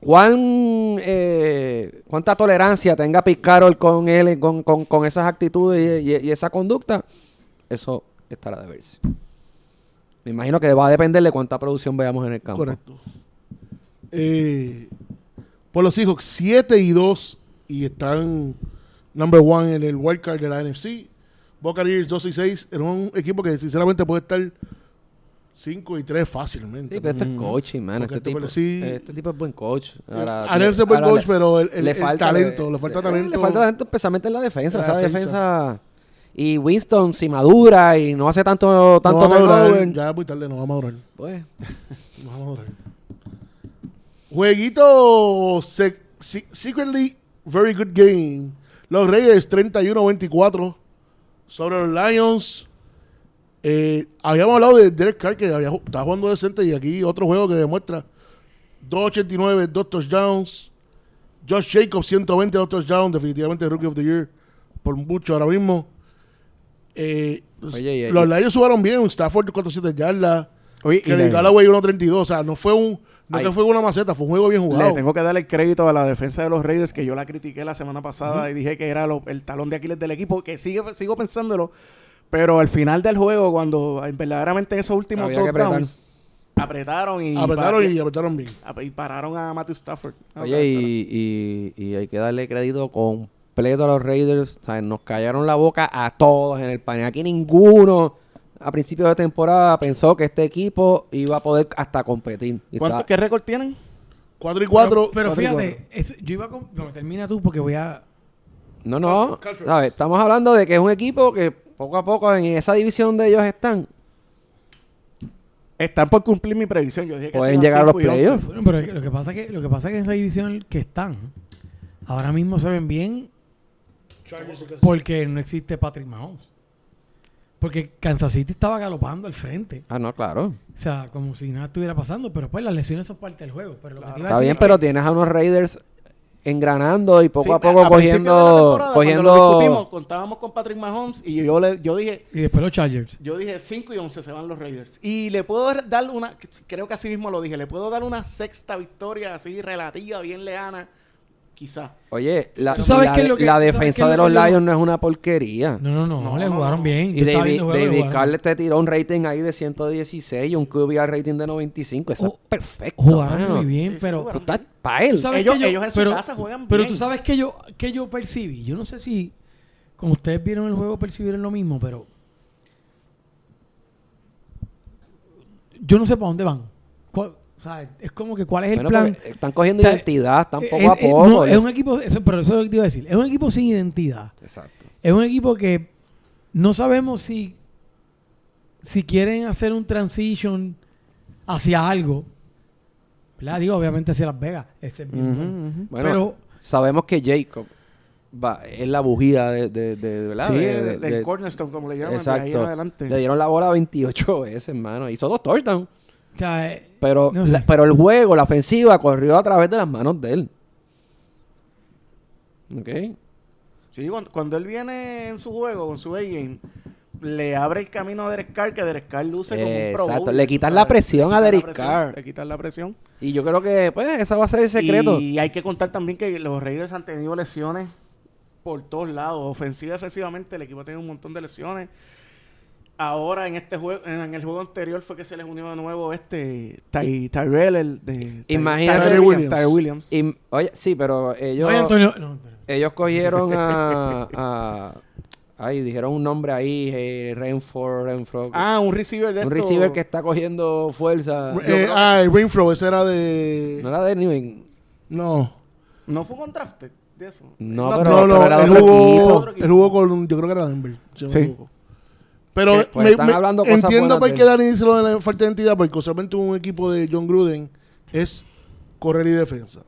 ¿Cuán, eh, ¿Cuánta tolerancia tenga Pete Carroll con él, con, con, con esas actitudes y, esa conducta? Eso estará de verse. Me imagino que va a depender de cuánta producción veamos en el campo. Correcto. Eh, por los hijos, 7 y 2 y están number one en el wildcard de la NFC. Buccaneers 2 y 6 era un equipo que sinceramente puede estar 5 y 3 fácilmente. Sí, pero este es coaching, man. Este este tipo, sí- este tipo es buen coach. Alex es buen ahora coach, le- pero el, el- le el falta talento, le, falta eh, talento. Le falta talento especialmente en la defensa. La esa defensa. defensa. Y Winston, si madura y no hace tanto, tanto madurar, ya es muy tarde, no va a madurar. pues, No va a madurar. Jueguito sec- se- secretly very good game. Los Raiders 31-24 sobre los Lions. Eh, habíamos hablado de Derek Carr que había, estaba jugando decente y aquí otro juego que demuestra 2.89, 2 touchdowns. Josh Jacobs 120, 2 touchdowns, definitivamente Rookie of the Year por mucho ahora mismo. Eh, Oye, y- los Lions jugaron bien, Stafford 400 yardas. Oye, y Que le, le Galloway 1.32, o sea, no fue un no que fue una maceta, fue un juego bien jugado. le tengo que darle el crédito a la defensa de los Raiders, que yo la critiqué la semana pasada y dije que era lo- el talón de Aquiles del equipo, que sigue, sigo pensándolo, Pero al final del juego, cuando verdaderamente en esos últimos Había dos que apretar. downs, apretaron y, Apretaron y apretaron bien. y pararon a Matthew Stafford. Oye, y, y, y hay que darle crédito completo a los Raiders. O sea, nos callaron la boca a todos en el panel. Aquí ninguno a principio de temporada pensó que este equipo iba a poder hasta competir. Y ¿Cuánto, está- ¿Qué récord tienen? 4 y 4. Pero, pero fíjate, yo iba con. Bueno, termina tú porque voy a. No, no. Culture, culture. ¿sabes? Estamos hablando de que es un equipo que poco a poco en esa división de ellos están. Están por cumplir mi previsión. Yo dije que Pueden llegar a los playoffs. Bueno, pero lo que pasa es que lo que pasa es que en esa división que están ahora mismo se ven bien porque no existe Patrick Mahomes. Porque Kansas City estaba galopando al frente. Ah, no, claro. O sea, como si nada estuviera pasando. Pero pues las lesiones son parte del juego. Pero lo que te iba a Está decir bien, es pero tienes a unos Raiders engranando y poco Sí, a poco a de cogiendo. temporada, cuando lo cogiendo discutimos, contábamos con Patrick Mahomes y yo, le, yo dije Y después los Chargers. Yo dije 5 y 11 se van los Raiders. Y le puedo dar una, creo que así mismo lo dije, le puedo dar una sexta victoria así relativa, bien leana, quizá. Oye, la, Tú sabes la, qué es lo que- la defensa de lo los Lions no es una porquería. No, no, no. No, le jugaron no. bien. Y David, David Carles te tiró un rating ahí de 116 y un QB rating de 95. Eso Oh, es perfecto. Jugaron mano. muy bien, Sí, sí, pero... para él. Ellos- que yo- ellos en su pero, casa juegan Pero bien. tú sabes que yo, que yo percibí. Yo no sé si, como ustedes vieron el juego, percibieron lo mismo, pero yo no sé para dónde van. ¿Cuál- o sea, es como que cuál es el Bueno, plan. están cogiendo O sea, identidad, están poco es- a poco. no, es un equipo, eso, pero eso es lo que te iba a decir. Es un equipo sin identidad. Exacto. Es un equipo que no sabemos si, si quieren hacer un transition hacia algo. ¿Verdad? Digo, obviamente hacia Las Vegas. Ese es bien bueno. Bueno, Pero sabemos que Jacob va, es la bujía de, de, de- ¿verdad? Sí, De- el, de- el cornerstone, como le llaman, de ahí adelante. Le dieron la bola 28 veces, hermano. Hizo dos touchdowns. O sea, eh, Pero, No sé. la- pero el juego, la ofensiva, corrió a través de las manos de él. ¿Ok? Sí, cuando, cuando él viene en su juego, con su A-game, le abre el camino a Derek Carr, que Derek Carr luce como un pro Exacto. Le quitan la presión a Derek Carr. Le quitan la presión. Y yo creo que, pues, ese va a ser el secreto. Y hay que contar también que los Raiders han tenido lesiones por todos lados. Ofensiva y defensivamente, el equipo ha tenido un montón de lesiones. Ahora en este juego, en el juego anterior fue que se les unió de nuevo este Ty- Tyrell, el de Ty- Imagínate- Tyrell Williams. Tyrell Williams. Y, oye, sí, pero ellos, oye, Antonio, no, Antonio. ellos cogieron a, a- Ay, dijeron un nombre ahí, eh, Renfro, Renfro. Ah, un receiver de un estos- receiver que está cogiendo fuerza. Eh, ah, el Rainflow, ese era de. No era de New England. No. No fue un drafted de eso. No, No, pero, no, pero no, era de él otro jugó, equipo. él jugó con, yo creo que era Denver. no Sí. equivoco. Pero pues, me- están me- hablando cosas entiendo por qué. Dani dice lo de la falta de identidad, porque usualmente un equipo de John Gruden es correr y defensa.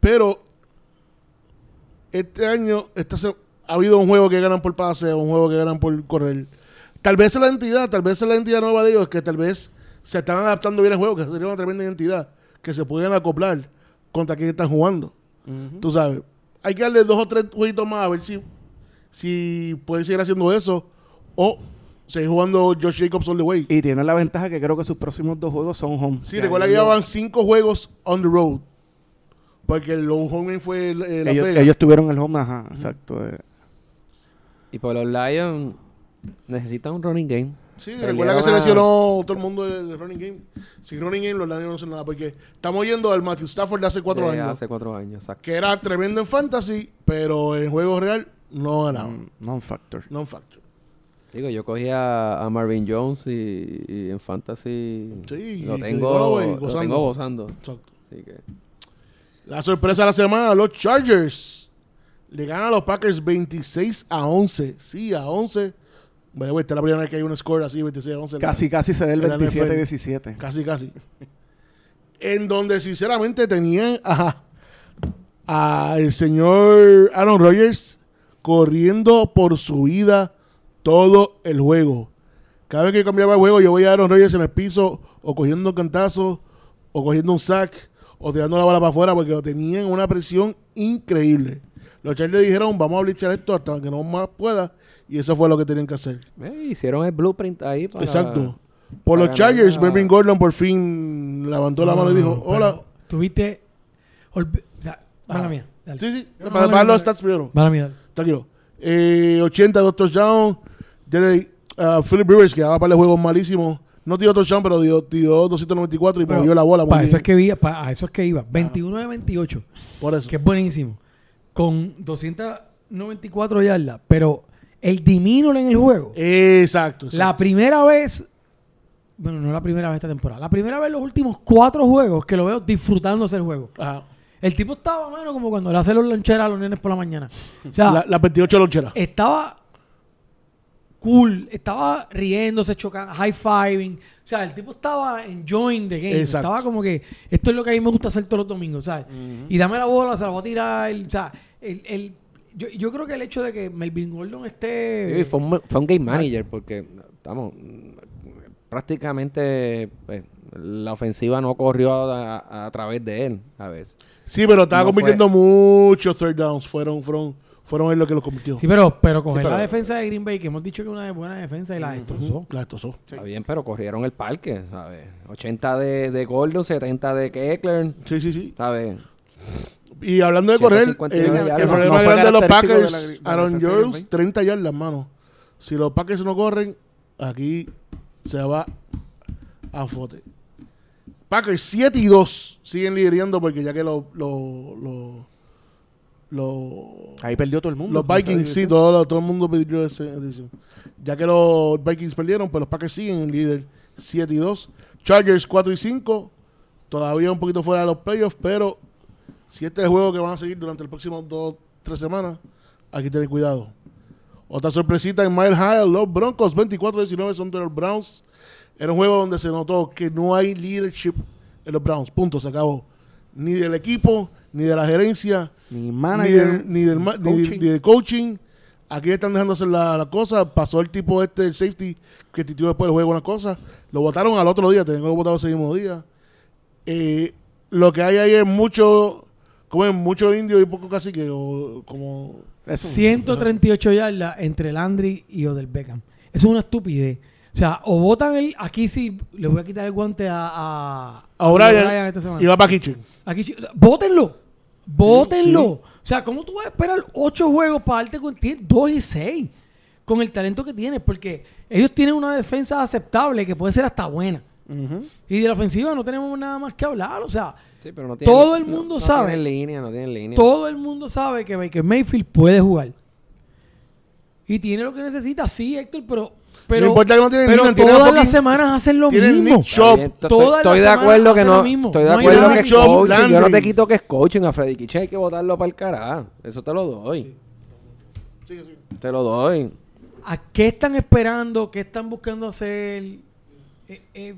Pero este año esta se- ha habido un juego que ganan por pase, un juego que ganan por correr. Tal vez es la identidad, tal vez es la identidad nueva de ellos, que tal vez se están adaptando bien al juego, que sería una tremenda identidad, que se pueden acoplar contra quien están jugando. Tú sabes, hay que darle dos o tres jueguitos más a ver si, si pueden seguir haciendo eso o seguir jugando Josh Jacobs all the way. Y tienen la ventaja que creo que sus próximos dos juegos son home. Sí, Ya recuerda que llevaban cinco juegos on the road. Porque el home game fue el- eh, Las ellos, tuvieron el home, ajá, exacto. eh. Y por los Lions necesitan un running game. Sí, recuerda que se a- lesionó todo el mundo del, del running game. Sin running game, los Lions no hacen nada. Porque estamos yendo al Matthew Stafford de hace cuatro de años. Hace cuatro años, exacto. Que era tremendo en fantasy, pero en juego real no ganaba. Mm, Non-factor. Non-factor. Digo, yo cogí a, a Marvin Jones y, y en Fantasy Sí, lo y tengo, lo gozando. tengo gozando. Exacto. Así que, La sorpresa de la semana, los Chargers le ganan a los Packers 26 a 11. Sí, a 11. Vaya, esta es la primera vez que hay un score así, 26 a 11. Casi, casi se da el en la NFL. 27-17. Casi, casi. En donde sinceramente tenían a, a el señor Aaron Rodgers corriendo por su vida todo el juego. Cada vez que cambiaba el juego, yo voy a Aaron Rodgers en el piso, o cogiendo un cantazo, o cogiendo un sack, o tirando la bola para afuera, porque lo tenían una presión increíble. Los Chargers dijeron, vamos a blitzar esto hasta que no más pueda, y eso fue lo que tenían que hacer. eh, hicieron el blueprint ahí para... Exacto. Por para los Chargers, Melvin Gordon por fin levantó la No, mano y dijo, hola. Tuviste. olvi- o sea, mala Ah. mía. dale. Sí, sí, No, para, los stats primero. Mala mía. Tranquilo. Eh, 80, dos touchdowns. Jerry, ah, Philip Rivers, que daba para el juegos malísimos. No tiró touchdown, pero dio, dio 294 y Pero movió la bola. Para eso, es que iba, para eso es que iba. 21 de 28. Por eso. que es buenísimo, con 294 yardas, pero el diminor en el juego, Exacto. exacto. la primera vez, bueno, no la primera vez esta temporada, la primera vez en los últimos cuatro juegos que lo veo disfrutándose el juego. Ajá. El tipo estaba, mano, como cuando le hace los loncheras a los nenes por la mañana. O sea, La, la 28 lonchera. estaba cool, estaba riéndose, chocando, high-fiving. O sea, el tipo estaba enjoying the game. Exacto. Estaba como que, esto es lo que a mí me gusta hacer todos los domingos, ¿sabes? Y dame la bola, se la voy a tirar. O sea, el, el- yo, yo creo que el hecho de que Melvin Gordon esté... Sí, fue, un, fue un game manager porque, estamos, prácticamente pues, la ofensiva no corrió a, a través de él a veces. Sí, pero estaba No convirtiendo muchos third downs. Fueron, fueron, fueron él lo que los convirtió. Sí, pero, pero coger Sí, pero- la defensa de Green Bay, que hemos dicho que es una buena defensa y la destrozó. La destrozó. Está bien, pero corrieron el parque, ¿sabes? 80 de, de Gordon, 70 de Keckler, Sí, sí, sí. ¿sabes? Y hablando de correr, el, 159 el problema No fue grande de los de Packers, la- de la Aaron Jones, Bay. 30 yardas, mano. Si los Packers no corren, aquí se va a fote. Packers 7 y 2 siguen liderando porque ya que los los los Ahí perdió todo el mundo. los Vikings, sí, todo, todo el mundo pidió esa edición. Ya que los Vikings perdieron, pues los Packers siguen en líder 7 y 2. Chargers 4 y 5. Todavía un poquito fuera de los playoffs, pero si este es el juego que van a seguir durante las próximas 2 3 semanas, hay que tener cuidado. Otra sorpresita en Mile High, los Broncos 24-19 son de los Browns. Era un juego donde se notó que no hay leadership en los Browns. Punto, se acabó. Ni del equipo, ni de la gerencia, Ni ni manager, del, ni del, ni del- coaching. ni del coaching. Aquí están dejando hacer la, la cosa. Pasó el tipo este, el safety, que titió después del juego una cosa. Lo votaron al otro día, tenían que votar ese mismo día. Eh, lo que hay ahí es mucho, como es mucho indio y poco cacique, o como... Eso. 138 yardas entre Landry y Odell Beckham. Eso es una estupidez. O sea, o votan el... Aquí sí, le voy a quitar el guante a... A, A Brian, esta semana. y va para Kitchen. Aquí, ¡Vótenlo! ¡Vótenlo! sí. O sea, ¿cómo tú vas a esperar ocho juegos para darte con tienes 2 y 6? Con el talento que tienes, porque ellos tienen una defensa aceptable que puede ser hasta buena. Y de la ofensiva no tenemos nada más que hablar. O sea, Sí, pero no tienen- Todo el no- mundo no sabe. tienen línea, no tienen línea. todo el mundo sabe que Baker Mayfield puede jugar. Y tiene lo que necesita, sí, Héctor, pero. Pero, No importa que no tienen pero todas las semanas hacen lo tienen mismo. Nick to- Todas estoy, las de semanas acuerdo que no. Estoy de No acuerdo que es coaching. Yo no te quito que es coaching. A Freddy Kitchen hay que botarlo para el carajo. Eso te lo doy. Te lo doy. ¿A qué están esperando? ¿Qué están buscando hacer? Eh, eh,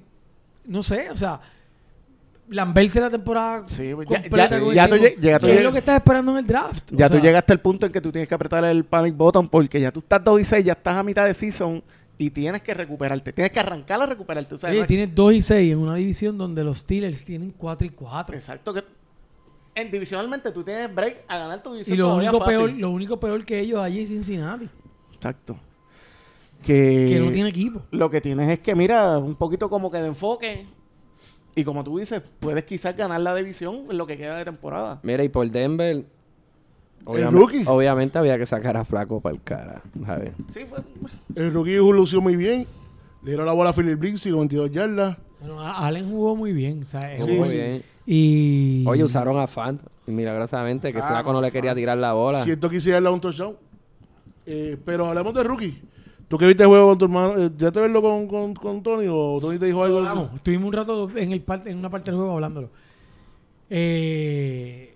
no sé, o sea, lamberse la temporada Sí, ya- completa ya- con el ya tú ya tú ¿Qué es lo que estás esperando en el draft? O Ya tú sea, llegaste al punto en que tú tienes que apretar el panic button porque ya tú estás 2 y 6, ya estás a mitad de season y tienes que recuperarte. Tienes que arrancar a recuperarte. o sea, Oye, no es- tienes 2 y 6 en una división donde los Steelers tienen 4 y 4. Exacto. Que en divisionalmente tú tienes break a ganar tu división. Y lo único, fácil. peor, lo único peor que ellos allí es Cincinnati, Exacto. Que, que no tiene equipo. Lo que tienes es que, mira, un poquito como que de enfoque. Y como tú dices, puedes quizás ganar la división en lo que queda de temporada. Mira, y por Denver. El rookie. Obviamente había que sacar a Flaco para el cara. ¿sabes? Sí, fue. El rookie lució muy bien. Le dieron la bola a Philip Lindsay, 92 yardas. Bueno, Allen jugó muy bien. Sí, Muy sí. bien. Y... Oye, usaron a Fant. Y milagrosamente que Ah, Flaco no le quería tirar la bola. 115 yardas, un touchdown. Eh, pero hablamos de rookie. ¿Tú que viste el juego con tu hermano? eh, ¿Ya te verlo con, con, con Tony o Tony te dijo algo? Hablamos. Estuvimos un rato en, el parte, en una parte del juego hablándolo. Eh,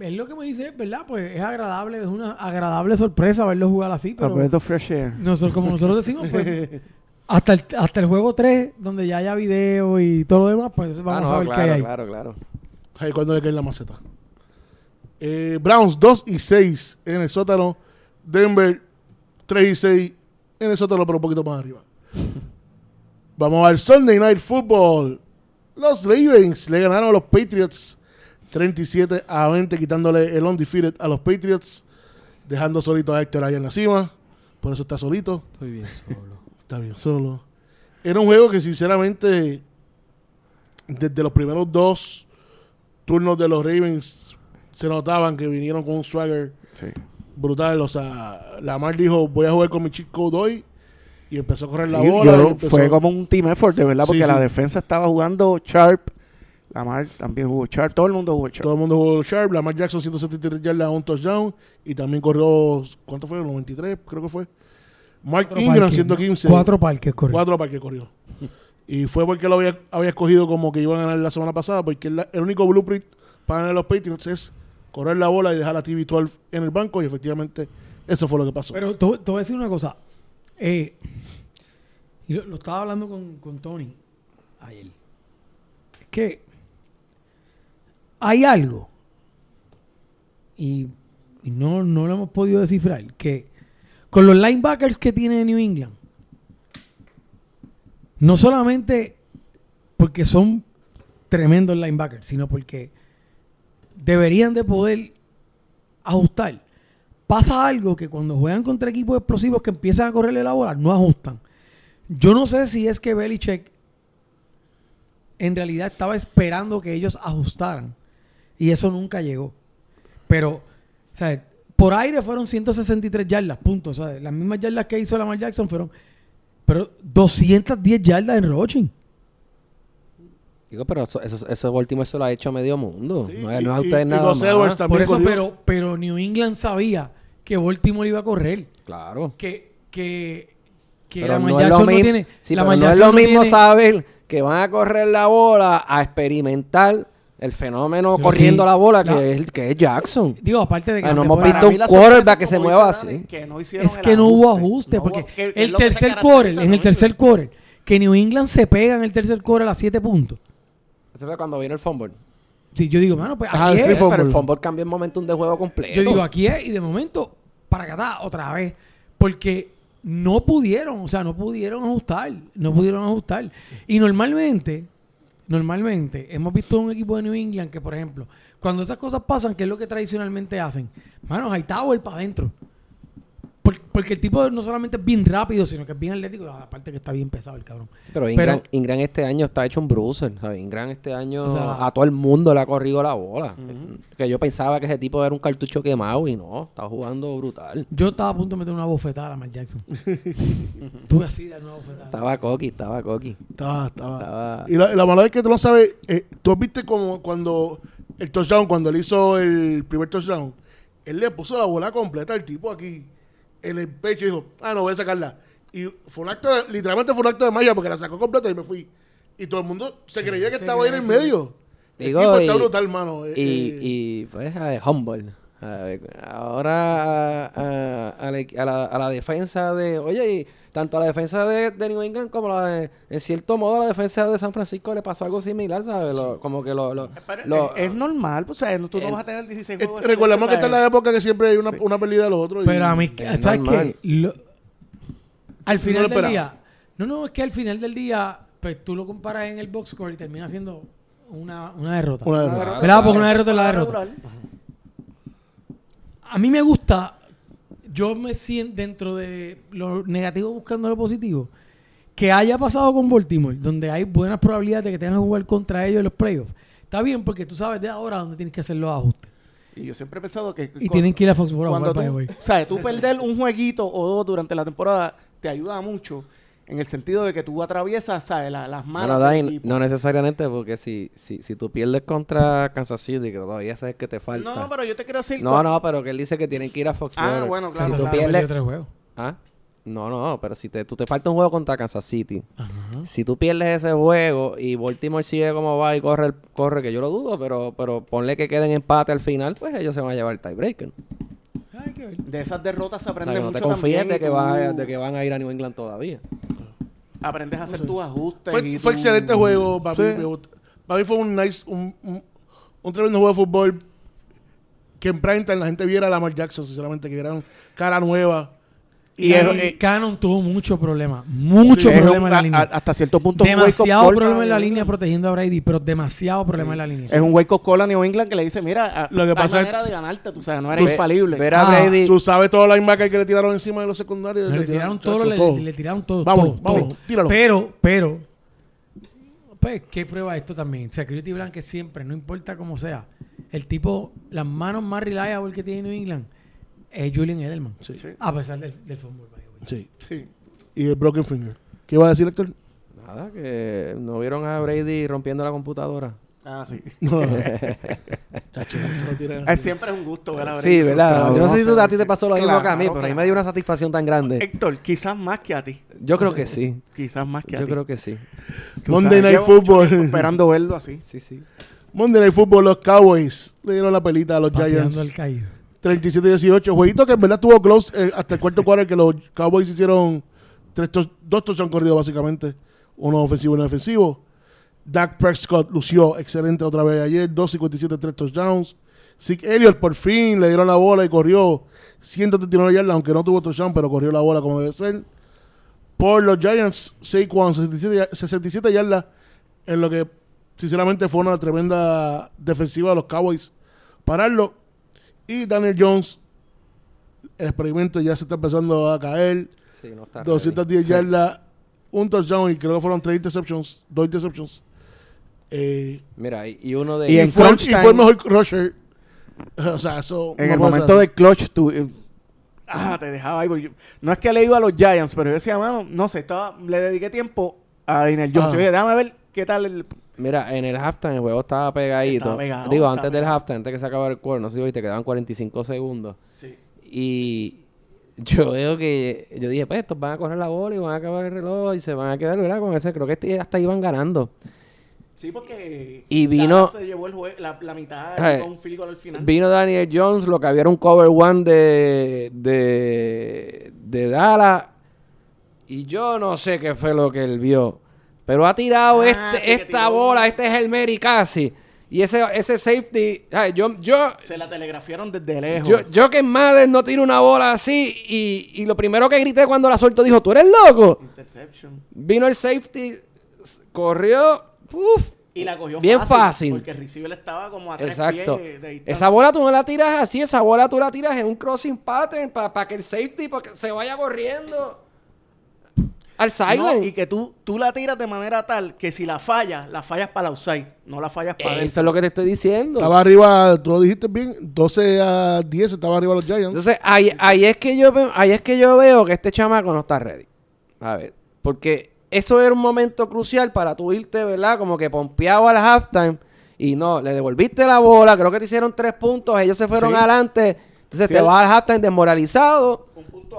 es lo que me dice, ¿verdad? Pues es agradable, es una agradable sorpresa verlo jugar así, pero breath of fresh air. nosotros, como nosotros decimos, pues hasta el, hasta el juego 3, donde ya haya video y todo lo demás, pues Ah, vamos no, a ver claro, qué hay. claro, claro. Ay, cuando le cae la maceta. Eh, Browns 2 y 6 en el sótano. Denver 3 y 6 en el sótano, pero un poquito más arriba. Vamos al Sunday Night Football. Los Ravens le ganaron a los Patriots 37 a 20, quitándole el undefeated a los Patriots, dejando solito a Héctor ahí en la cima. Por eso está solito. Estoy bien solo. Está bien solo. Era un juego que sinceramente desde los primeros dos turnos de los Ravens se notaban que vinieron con un swagger Sí. brutal. O sea, Lamar dijo, voy a jugar con mi chico hoy. Y empezó a correr la bola. yo- y empezó- fue como un team effort, de verdad, Sí, porque la defensa estaba jugando Sharp. Lamar también jugó Sharp. Todo el mundo jugó Sharp. Todo el mundo jugó Sharp. Lamar Jackson 173 yardas, un touchdown. Y también corrió, ¿cuánto fue? 93, creo que fue. Mark Cuatro Ingram, parques, 115. Cuatro parques corrió. Cuatro para que corrió. Y fue porque lo había, había escogido como que iban a ganar la semana pasada, porque el, el único blueprint para ganar los Patriots es correr la bola y dejar a TV12 en el banco, y efectivamente eso fue lo que pasó. Pero te, te voy a decir una cosa. Eh, y lo, lo estaba hablando con, con Tony ayer. Es que hay algo, y, no, no lo hemos podido descifrar, que con los linebackers que tiene New England, no solamente porque son tremendos linebackers, sino porque deberían de poder ajustar. Pasa algo que cuando juegan contra equipos explosivos que empiezan a correrle la bola, no ajustan. Yo no sé si es que Belichick en realidad estaba esperando que ellos ajustaran. Y eso nunca llegó. Pero, o sea, por aire fueron 163 yardas, punto. O sea, las mismas yardas que hizo Lamar Jackson fueron. Pero 210 yardas en rushing. Digo, pero eso, eso, eso Baltimore se lo ha hecho a medio mundo. Sí, no, es- y- no es a y- ustedes y nada Gus más. Por eso, corrió. pero, pero New England sabía que Baltimore iba a correr. Claro. Que, que, que Pero Lamar no es lo Jackson no mismo, tiene. sí, Lamar pero no es lo no mismo tiene- saber que van a correr la bola a experimentar el fenómeno corriendo sí, la bola la- que, es, que es Jackson. Digo, aparte de que. Ah, no hemos visto un quarterback que se mueva así. Que no hicieron Es que no hubo ajuste. No porque hubo- que- el tercer quarter, en el tercer quarter, que New England se pega en el tercer quarter a 7 puntos. Ese fue cuando vino el fumble. Sí, yo digo, mano, pues Ajá, aquí sí, es. pero el fumble. cambió el momentum de juego completo. Yo digo, aquí es, y de momento, para acá otra vez. Porque no pudieron, o sea, no pudieron ajustar. No pudieron ajustar. Y normalmente, normalmente, hemos visto un equipo de New England que, por ejemplo, cuando esas cosas pasan, ¿qué es lo que tradicionalmente hacen? Mano, Hightower para adentro. Por- porque el tipo no solamente es bien rápido, sino que es bien atlético. Aparte que está bien pesado el cabrón. Pero Ingram, Pero- Ingram este año está hecho un bruiser. ¿sabes? Ingram este año O sea- a todo el mundo le ha corrido la bola. Que yo pensaba que ese tipo era un cartucho quemado y no, está jugando brutal. Yo estaba a punto de meter una bofetada a Lamar Jackson. Tuve así de una bofetada. Estaba coqui, estaba coqui. Estaba, estaba. Estaba- Y la, la maldad es que tú no sabes. eh, tú viste como cuando el touchdown, cuando él hizo el primer touchdown, él le puso la bola completa al tipo aquí en el pecho y dijo, ah, no voy a sacarla. Y fue un acto, de- literalmente fue un acto de magia porque la sacó completa y me fui. Y todo el mundo se creía que Se estaba ahí en el medio. Digo, el tipo está y- brutal, mano. eh, Y, eh, y pues, a ver, humble. A ver, ahora a la- a la defensa de. Oye, y tanto a la defensa de, de New England como la de. En cierto modo, a la defensa de San Francisco le pasó algo similar, ¿sabes? Lo- como que lo. lo- Pero lo- es, es normal, pues, o sea, tú no el- vas a tener 16 eh, juegos. recordemos que está en la época que siempre hay una, una pérdida de los otros. y- Pero a mí, es ¿sabes normal. qué? Lo- al final del esperaba. día. No, no, es que al final del día, pues tú lo comparas en el box score y termina siendo una, una derrota. Una derrota. Porque una derrota es la derrota. A mí me gusta, yo me siento dentro de lo negativo buscando lo positivo, que haya pasado con Baltimore, donde hay buenas probabilidades de que tengan que jugar contra ellos en los playoffs. Está bien porque tú sabes de ahora dónde tienes que hacer los ajustes. Y yo siempre he pensado que... Y tienen que ir a Foxborough a cuando tú, way. ¿sabes? Tú perder un jueguito o dos durante la temporada te ayuda mucho en el sentido de que tú atraviesas, ¿sabes? La- las manos no necesariamente, porque si, si, si tú pierdes contra Kansas City, que todavía sabes que te falta. No, no, pero yo te quiero decir... No, no, pero que él dice que tienen que ir a Foxborough. Ah, bueno, claro, Si tú pierdes... tres juegos. ¿Ah? No, no, pero si te, tú te falta un juego contra Kansas City. Ajá. Si tú pierdes ese juego y Baltimore sigue como va y corre, el- corre que yo lo dudo, pero, pero ponle que queden empate al final, pues ellos se van a llevar el tiebreaker. De esas derrotas se O aprende sea, que no mucho te confíes también de que, tú van a, de que van a ir a New England todavía. Aprendes a hacer tus ajustes. Fue, y fue excelente juego. Para, Sí. mí. Para mí fue un nice, un, un, un tremendo juego de fútbol. Que en prime time la gente viera a Lamar Jackson, sinceramente, que vieran cara nueva. Y Y es- el eh, Cannon tuvo mucho problema. Mucho es un- problema en la a- línea. a- hasta cierto punto es demasiado problema en la línea protegiendo a Brady, pero demasiado problema en la línea. Es un wake-up call a New England que le dice, mira, Lo que pasa es- manera de ganarte, tú sabes, no eres Ve- infalible. ver a Ah, Brady... Tú sabes todos los linebackers que le tiraron encima de los secundarios. le tiraron todo, le, todo. le tiraron todo. Vamos, todo, vamos, todo. tíralo. Pero, pero, pues, ¿qué prueba esto también? Security Blanket siempre, no importa cómo sea. El tipo, las manos más reliable que tiene New England es Julian Edelman. Sí. A pesar del, del fútbol. Sí. Sí. Y el Broken Finger. ¿Qué iba a decir, Héctor? Nada, que no vieron a Brady rompiendo la computadora. Ah, sí. No, no. Chacho, eso no tiene- siempre es un gusto ver a Brady Sí, ¿verdad? Yo no sé si tú- a ti te pasó lo mismo que a mí, Claro, pero a mí me dio una satisfacción tan grande. Héctor, quizás más que a ti. Yo creo que sí. Quizás más que a Yo ti. creo que sí. Monday Night Football. Esperando verlo así. Sí, sí. Monday Night Football, los Cowboys le dieron la pelita a los Pateando Giants. el caído. 37-18. Jueguito que en verdad estuvo close eh, hasta el cuarto quarter que los Cowboys hicieron tres dos touchdowns corridos básicamente. Uno ofensivo y uno defensivo. Dak Prescott lució excelente otra vez ayer. 2.57, tres touchdowns. Zeke Elliott por fin le dieron la bola y corrió 139 yardas, aunque no tuvo touchdown, pero corrió la bola como debe ser. Por los Giants, Saquon 67, ya- 67 yardas en lo que sinceramente fue una tremenda defensiva de los Cowboys pararlo. Y Daniel Jones, el experimento ya se está empezando a caer. Sí, no está 210 ready. yardas, un touchdown y creo que fueron tres interceptions, dos interceptions. Eh, Mira, y uno de Y y, en fue, y fue el mejor rusher. O sea, eso. En no el momento del clutch, tú... eh, ah, te dejaba ahí. porque yo- no es que le iba a los Giants, pero yo decía, mano, no sé, estaba, le dediqué tiempo a Daniel Jones. Ah. Déjame ver qué tal el... Mira, en el halftime el juego estaba pegadito. Estaba pegado, Digo, antes del halftime, antes que se acabara el quarter, no sé si te quedaban 45 segundos. Y yo veo que yo dije, pues estos van a correr la bola y van a acabar el reloj y se van a quedar, ¿verdad? Con ese, creo que este- hasta iban ganando. Sí, porque... Y vino- se llevó el jue- la, la mitad Ay, con un field goal al final. Vino Daniel Jones, lo que había era un cover one de, de, de Dallas. Y yo no sé qué fue lo que él vio. Pero ha tirado Ah, este, esta tiró bola, este es el Mary casi. Y ese, ese safety, ay, yo, yo, Se la telegrafiaron desde lejos. yo, yo que en Madden no tiro una bola así. Y, y lo primero que grité cuando la suelto dijo, ¿tú eres loco? Interception. Vino el safety, corrió, uf, Y la cogió Bien fácil. Porque el receiver estaba como a tres Exacto. pies de. Esa bola tú no la tiras así, esa bola tú la tiras en un crossing pattern para que el safety pa' que se vaya corriendo al No, sideline. y que tú, tú la tiras de manera tal que si la fallas, la fallas para la outside, no la fallas para Eso es lo que te estoy diciendo. Estaba arriba, tú lo dijiste bien, 12 a 10 estaba arriba los Giants. Entonces, ahí, ahí es que yo veo, ahí es que yo veo que este chamaco no está ready. A ver, porque eso era un momento crucial para tú irte, ¿verdad? Como que pompeado al halftime y no, le devolviste la bola, creo que te hicieron tres puntos, ellos se fueron Sí. adelante. Entonces Sí, te vas al halftime desmoralizado.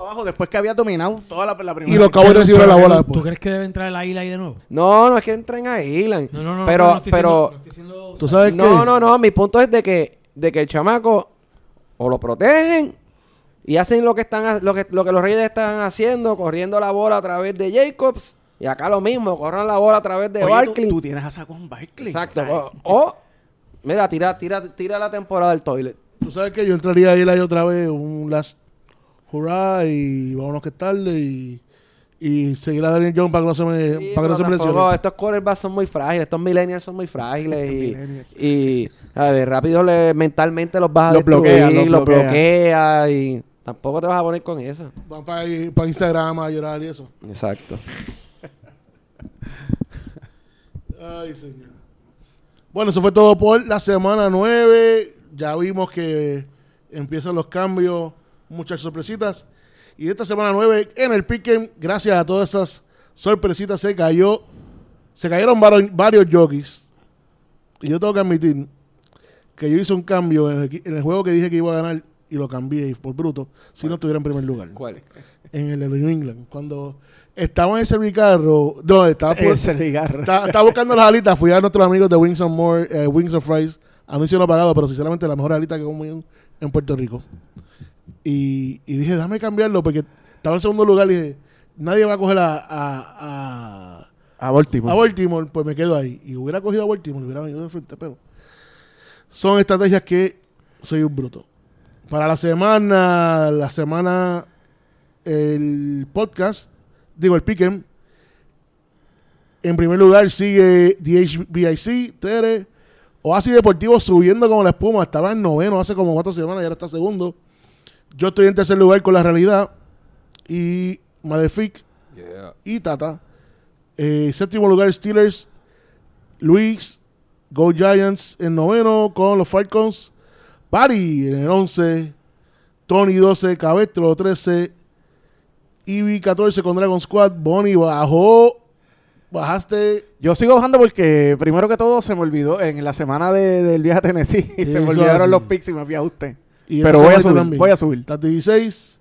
Abajo después que había dominado toda la, la primera. y los. Cowboys recibieron la bola ¿Tú después. crees que debe entrar el águila ahí de nuevo? No, no es que entren a. No, no, no. Pero, no estoy pero, diciendo- no estoy ¿Tú sabes qué? no, no, no. Mi punto es de que, de que el chamaco o lo protegen y hacen lo que están, lo que, lo que los Reyes están haciendo, corriendo la bola a través de Jacobs. Y acá lo mismo, corran la bola a través de Oye, Barkley. Tú, tú tienes a Saquon Barkley. Exacto. o mira, tira, tira, tira la temporada del toilet. Tú sabes que yo entraría ahí ahí otra vez, un last hurrah y vámonos que es tarde y, y seguir a Daniel Jones para que no se me, Sí, para que no se me tampoco- lesione. estos quarterbacks son muy frágiles, estos millennials son muy frágiles y, y a ver, rápido le, mentalmente los vas a Los destruir, bloquea, los los bloquea. bloquea y tampoco te vas a poner con eso. Van para, para Instagram a llorar y eso. Exacto. Ay, señor. Bueno, eso fue todo por la semana 9. Ya vimos que empiezan los cambios, muchas sorpresitas. Y esta semana 9 en el Piquen, gracias a todas esas sorpresitas, se cayó. Se cayeron varios, varios jockeys. Y yo tengo que admitir que yo hice un cambio en el, equi- en el juego que dije que iba a ganar y lo cambié por bruto si no estuviera en primer lugar. ¿Cuál? En el de New England. Cuando estaba en ese bicarro, no, estaba por, Estaba buscando las alitas. Fui a nuestros amigos de Wings and More, eh, Wings and Fries. Anuncio no pagado, pero sinceramente la mejor alita que comí en, en Puerto Rico. Y, y dije, déjame cambiarlo porque estaba en segundo lugar y dije, nadie va a coger a, a, a, A Baltimore. a Baltimore, pues me quedo ahí. Y hubiera cogido a Baltimore, hubiera venido de frente, pero son estrategias que soy un bruto. Para la semana, la semana, el podcast, digo, el Piquen, en primer lugar sigue DHBIC, Tere. Oasis Deportivo subiendo como la espuma. Estaba en noveno hace como cuatro semanas y ahora está segundo. Yo estoy en tercer lugar con la realidad. Y Malefic y Tata. Eh, séptimo lugar Steelers. Luis. Go Giants en noveno con los Falcons. Pari en el once. Tony 12, Cabestro 13, Ivy 14 con Dragon Squad, Bonnie bajó, bajaste, Yo sigo bajando porque, primero que todo, se me olvidó en la semana de- del viaje a Tennessee. Se me olvidaron así. los picks y me fui a usted. Y Pero voy a subir, también. voy a subir. Está 16,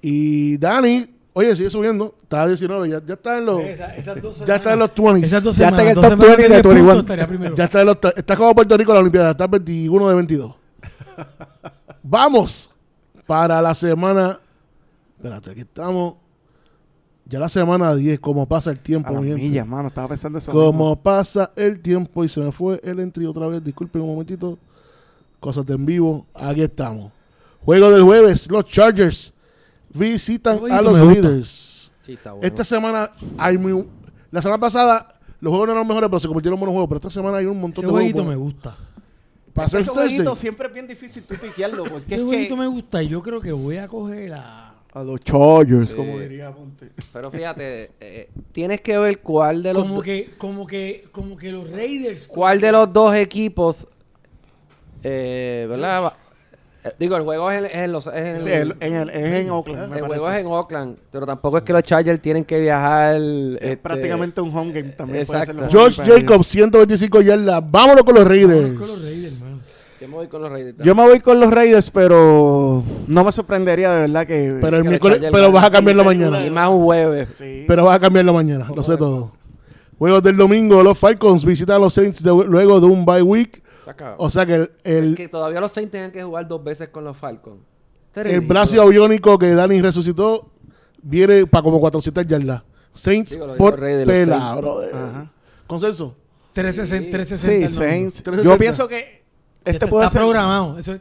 y Dani, oye, sigue subiendo, está a 19, ya, ya está en los, Esa- esas dos ya está en los 20. Esas dos Ya está en semanas, el top semanas 20 de 10 puntos, 21. estaría primero. Ya está, en los, está como Puerto Rico en la Olimpiada, está 21 de 22. Vamos para la semana. Espérate, aquí estamos. Ya la semana 10, como pasa el tiempo, A millas, mano. Estaba pensando eso. Como mismo. pasa el tiempo y se me fue el entry otra vez. Disculpen un momentito. Cosas de en vivo. Aquí estamos. Juego del jueves. Los Chargers visitan Jueguito a los me. Raiders. Sí, está bueno. Esta semana hay muy... La semana pasada los juegos no eran los mejores, pero se convirtieron en buenos juegos. Pero esta semana hay un montón Ese de jueguito juegos. me buenos. gusta. Para Ese hacer jueguito Thursday. siempre es bien difícil tú piquearlo porque Ese es jueguito que me gusta y yo creo que voy a coger a... a los Chargers, Sí. como diría Ponte. Pero fíjate, eh, tienes que ver cuál de los Como que, como que, como que los Raiders... cuál de los dos equipos, eh, ¿verdad? Va- eh, digo, el juego es en, es en los, es en, Sí, el- en el- es en Oakland. el juego es en Oakland, pero tampoco es que los Chargers tienen que viajar. Es este, prácticamente un home game también. puede ser Exacto. Josh Jacobs, 125 yardas. Vámonos con los Raiders. Vámonos con los Raiders, mano. Yo me voy con los Raiders. ellos. Yo me voy con los Raiders, pero no me sorprendería de verdad que. Pero el que miércoles, pero vas a cambiarlo mañana. Y más un jueves. Sí. Pero vas a cambiarlo mañana, lo sé todo. Juegos del domingo, los Falcons visitan a los Saints de- luego de un bye week. Acá. O sea que el, el, que todavía los Saints tengan que jugar dos veces con los Falcons. El brazo abiónico que Dani resucitó viene para como 400 yardas. Saints por pela, Saints. brother. Ajá. ¿Consenso? 360, 360 Sí, domingo. Saints. 360. Yo pienso que este puede está ser. programado. Eso es-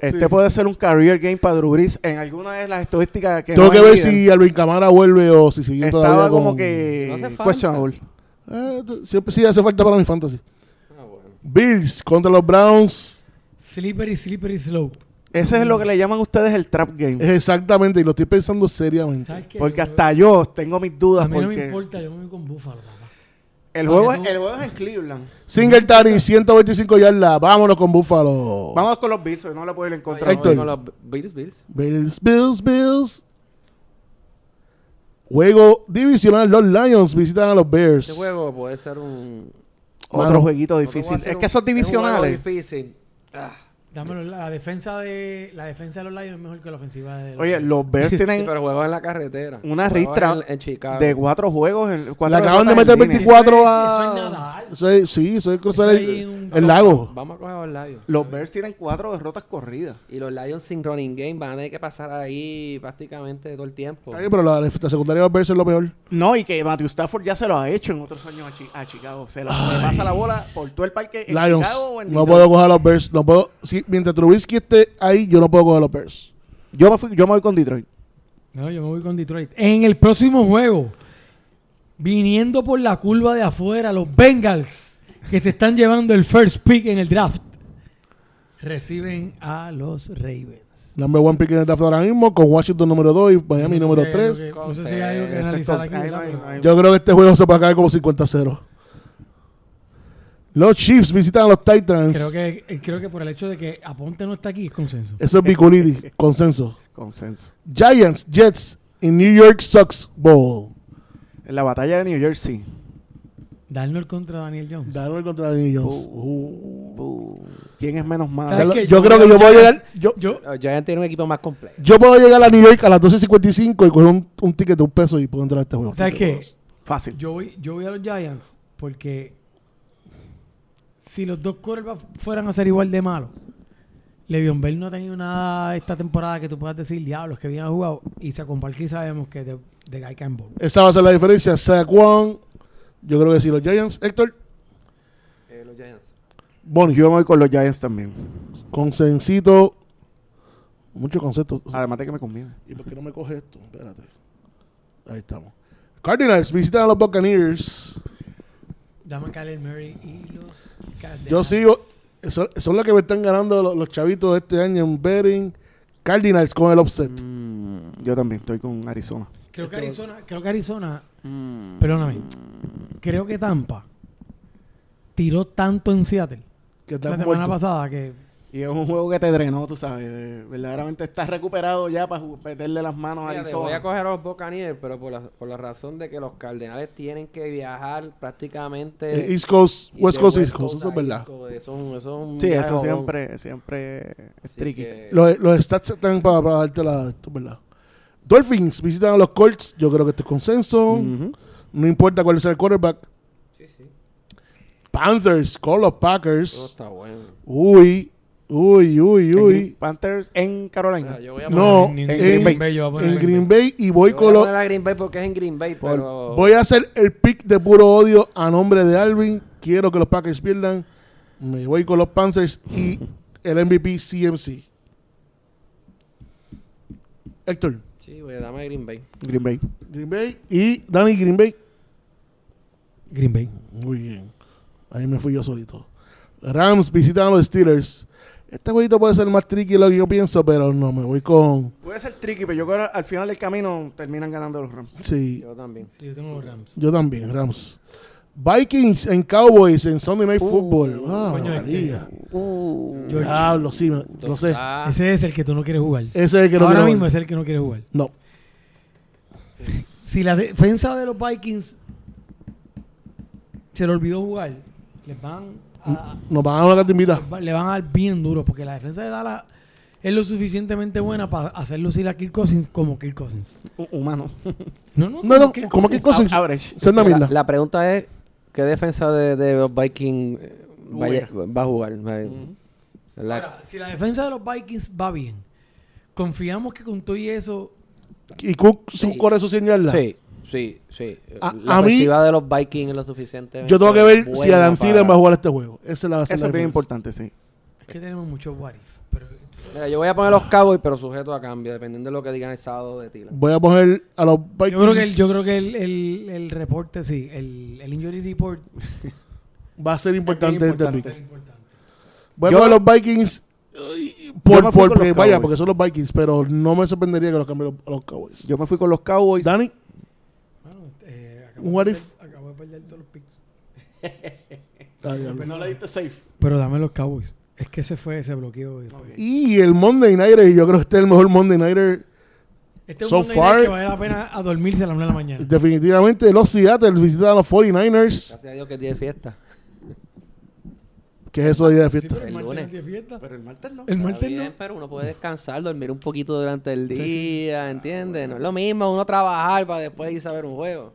Este Sí. puede ser un career game para Drew Brees en alguna de las estadísticas que Tengo no que ver si Alvin Camara vuelve o si sigue todavía estaba con- como que No questionable. Eh, siempre sí hace falta para mi fantasy. Ah, bueno. Bills contra los Browns. slippery, slippery slope. Ese es lo que le llaman ustedes el trap game. Exactamente, y lo estoy pensando seriamente. Porque hasta yo tengo mis dudas A mí no me porque importa, yo me voy con Buffalo. El juego, es, el juego es en Cleveland. Singletary, 125 yardas. Vámonos con Buffalo. Vamos con los Bills, no le puedo ir en No, contra. yo me voy Héctor. con los Bills, Bills. Bills, Bills, Bills. Juego divisional, los Lions visitan a los Bears. Este juego puede ser un... Otro Mano, jueguito difícil. Es que esos es un divisionales. juego difícil. Dámelo, la defensa de la defensa de los Lions es mejor que la ofensiva de los Oye, Bears. los Bears Sí, tienen pero juegos en la carretera. una ristra en, en Chicago. de cuatro juegos. En, cuatro Le acaban de meter en línea. 24 Eso es- a- Eso es nadar. Eso es- sí, es cruzar Eso el, el lago. Vamos a coger a los Lions. Los Bears tienen cuatro derrotas corridas. Y los Lions sin running game van a tener que pasar ahí prácticamente todo el tiempo. Pero la, la secundaria de los Bears es lo peor. No, y que Matthew Stafford ya se lo ha hecho en otros años a, Chi- a Chicago. Se lo le pasa la bola por todo el parque en Lions. Chicago o en No Detroit. puedo coger a los Bears. No puedo, mientras Trubisky esté ahí, yo no puedo coger a los Bears. Yo me, fui, yo me voy con Detroit. No, yo me voy con Detroit. En el próximo juego, viniendo por la curva de afuera, los Bengals, que se están llevando el first pick en el draft, reciben a los Ravens. Number one pick en el draft ahora mismo, con Washington número 2 y Miami No sé número si hay algo 3. que- No sé si Yo creo que este juego se puede caer como 50-0. Los Chiefs visitan a los Titans. Creo que, eh, creo que por el hecho de que Aponte no está aquí es consenso. Eso es Biculidi, consenso. Consenso. Giants, Jets en New York Sox Bowl. En la batalla de New Jersey. Darnold contra Daniel Jones. Darnold contra Danny Jones. Uh, Uh. Uh, ¿Quién es menos malo? ¿Sabes Yo- yo creo que yo voy puedo llegar- Giants. yo- yo, Los Giants tienen un equipo más completo. Yo puedo llegar a New York a las 12.55 y coger un, un ticket de un peso y puedo entrar a este juego. ¿Sabes qué? Fácil. Yo voy, yo voy a los Giants porque si los dos quarterbacks fueran a ser igual de malos, Le'Veon Bell no ha tenido nada esta temporada que tú puedas decir, diablos, que bien ha jugado. Y se Barkley sabemos que de, de Guy can ball. Esa va a ser la diferencia. Saquon, yo creo que sí, los Giants. Héctor, Eh, los Giants. Bonnie, Yo voy con los Giants también. consensito. Muchos conceptos. Además de que me conviene. ¿Y por qué no me coge esto? Espérate. Ahí estamos. Cardinals visitan a los Buccaneers. Dame a Kyler Murray y los Cardinals. Yo sigo. Son, son los que me están ganando los, los chavitos de este año en betting. Cardinals con el offset. Mm, Yo también estoy con Arizona. Creo que Arizona, creo que Arizona, perdóname, creo que Tampa tiró tanto en Seattle Que la semana pasada que Y es un juego que te drenó, tú sabes. de- verdaderamente estás recuperado ya para meterle las manos a Fíjate, voy a Arizona. coger a los Buccaneers, pero por la, por la razón de que los Cardenales tienen que viajar prácticamente... Eh, East Coast, y West de Coast, East Coast, eso es verdad. Coast, Eso, eso es un Sí, eso siempre, siempre es Así tricky. que- Los, los stats están para, para darte la. Esto es verdad. Dolphins visitan a los Colts. Yo creo que este es consenso. No importa cuál sea el quarterback. Sí, sí. Panthers, con los Eso Packers. está bueno. Uy, uy, uy, En uy. Green Panthers en Carolina. Mira, yo voy a No, En, en- Green Bay yo voy a poner En Green Bay. Bay y voy yo con voy a los. poner a Green Bay porque es en Green Bay, pero... Voy a hacer el pick de puro odio a nombre de Alvin. Quiero que los Packers pierdan. Me voy con los Panthers y el MVP CMC. Héctor, Sí, voy a darme a Green Bay. Green Bay. Green Bay y Danny Green Bay. Green Bay. Muy bien. Ahí me fui yo solito. Rams visitan a los Steelers. Este jueguito puede ser más tricky de lo que yo pienso, pero no, me voy con. Puede ser tricky, pero yo creo que al final del camino terminan ganando los Rams. Sí, Yo también. Sí, yo tengo los Rams. yo también, Rams. Vikings en Cowboys en Sunday Night Football. Ah, coño, este- María. George. Diablo, sí, me- lo sé. Ah, Ese es el que tú no quieres jugar. Ese es el que no Ahora mismo es el que no quieres jugar. No. Si la defensa de los Vikings se le olvidó jugar, les van Nos van a dar una va- le van a dar bien duro porque la defensa de Dallas es lo suficientemente buena para hacer lucir a Kirk Cousins como Kirk Cousins. Hu- Humano. No, no, No, no, como que Cousins. Average. La, la pregunta es, ¿qué defensa de, de los Vikings eh, vaya- va a jugar? Va- la- Ahora, si la defensa de los Vikings va bien, confiamos que con todo y eso Y Cook su Sí. corre su 100 yardas. sí, sí, sí. A- la a mí- de los Vikings es lo suficientemente Yo tengo que ver si Adam Thielen va a jugar este juego. Esa es la, esa Eso es la es bien importante, sí. es que tenemos muchos what if, pero Mira, yo voy a poner los Cowboys, pero sujeto a cambio, dependiendo de lo que digan el sábado de Tila. Voy a poner a los Vikings. yo creo que el, yo creo que el, el, el reporte sí, el, el injury report va a ser importante este pick. importante. Voy a Yo- poner los Vikings. Por, por- porque- vaya, porque son los Vikings, pero no me sorprendería que los cambien a los Cowboys. Yo me fui con los Cowboys. Dani, Un what de if? acabo de perder todos los picks. Diablo. No le diste safe. Pero dame los Cowboys. Es que se fue, se bloqueó. después. y el Monday Nighter, y yo creo que este es el mejor Monday Nighter. Este es So un Monday night que vale la pena a dormirse a la una de la mañana. Definitivamente, los Seattle visitan a los 49ers. Gracias a Dios que es día de fiesta. ¿Qué es eso de día de Sí, fiesta? pero el El martes lunes. no tiene fiesta. Pero el martes no. El martes bien, no. pero uno puede descansar, dormir un poquito durante el día, ¿entiendes? No es lo mismo uno trabajar para después irse a ver un juego.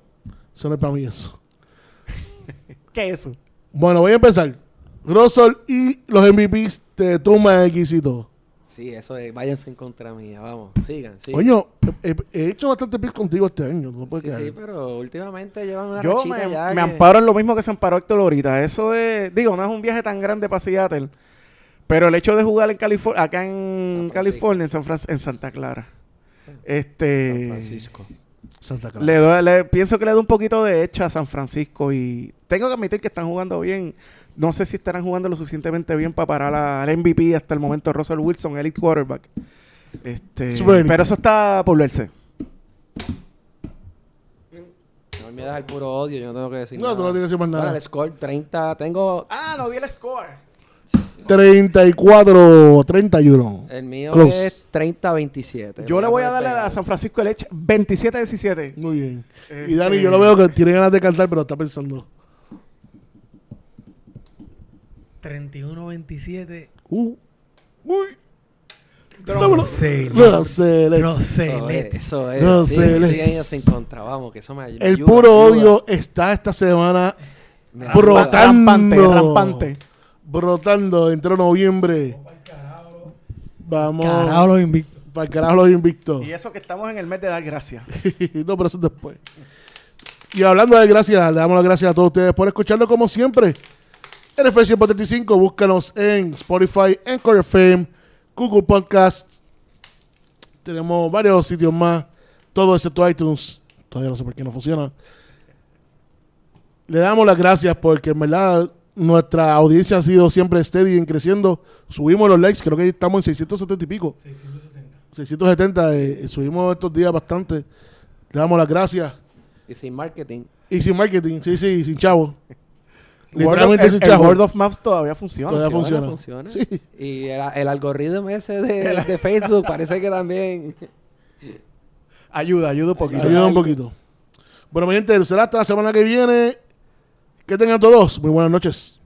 Eso no es para mí eso. ¿Qué es eso? Bueno, voy a empezar. Russell y los MVPs de Tuma X y todo. Sí, eso es, váyanse en contra mía, vamos, sigan, sigan. Coño, he, he hecho bastante picks contigo este año. No puedes sí, sí, pero últimamente llevan una Yo rachita me, ya me que- amparo en lo mismo que se amparó Héctor ahorita. Eso es, digo, no es un viaje tan grande para Seattle, pero el hecho de jugar en California, acá en San Francisco. California, en San Fran- en Santa Clara, este, San Francisco. Santa Clara. le, doy- le- pienso que le da un poquito de hecha a San Francisco y tengo que admitir que están jugando bien. No sé si estarán jugando lo suficientemente bien para parar al MVP hasta el momento Russell Wilson, elite quarterback. Este, Super pero eso está por verse. No me das el puro odio, yo no tengo que decir No, nada. tú no tienes que decir más nada. El score 30, tengo... Ah, no di el score. 34-31. El mío Close. es 30-27. Yo le voy a darle a. San Francisco el Edge 27-17. Muy bien. Y Este- Dani, yo lo veo que tiene ganas de cantar, pero está pensando. 31-27. Uh, uy. Rosel. Rosel. Eso es, eso es. No sí, en contra, vamos, que eso me ayuda. El puro ayuda. odio está esta semana Me brotando. Rampante, rampante. Brotando entre noviembre. Vamos. Carajo los invictos. Para el carajo los invictos. Y eso que estamos en el mes de dar gracias. no, pero eso es después. Y hablando de gracias, le damos las gracias a todos ustedes por escucharnos como siempre. NFL 135, búscanos en Spotify, Anchor FM, Google Podcasts. Tenemos varios sitios más, todo excepto iTunes. Todavía no sé por qué no funciona. Le damos las gracias porque en verdad nuestra audiencia ha sido siempre steady en creciendo. Subimos los likes, creo que estamos en 670 y pico. 670. 670, eh, subimos estos días bastante. Le damos las gracias. Y sin marketing. Y sin marketing, sí, sí, sin chavo. Literalmente el, sin el chavo. Word of Mouth todavía funciona. Todavía Funciona, funciona. funciona. Sí. Y el, el algoritmo ese de, de Facebook parece que también. Ayuda, ayuda un poquito. Ayuda un poquito. Bueno, mi gente, será hasta la semana que viene. Que tengan todos muy buenas noches.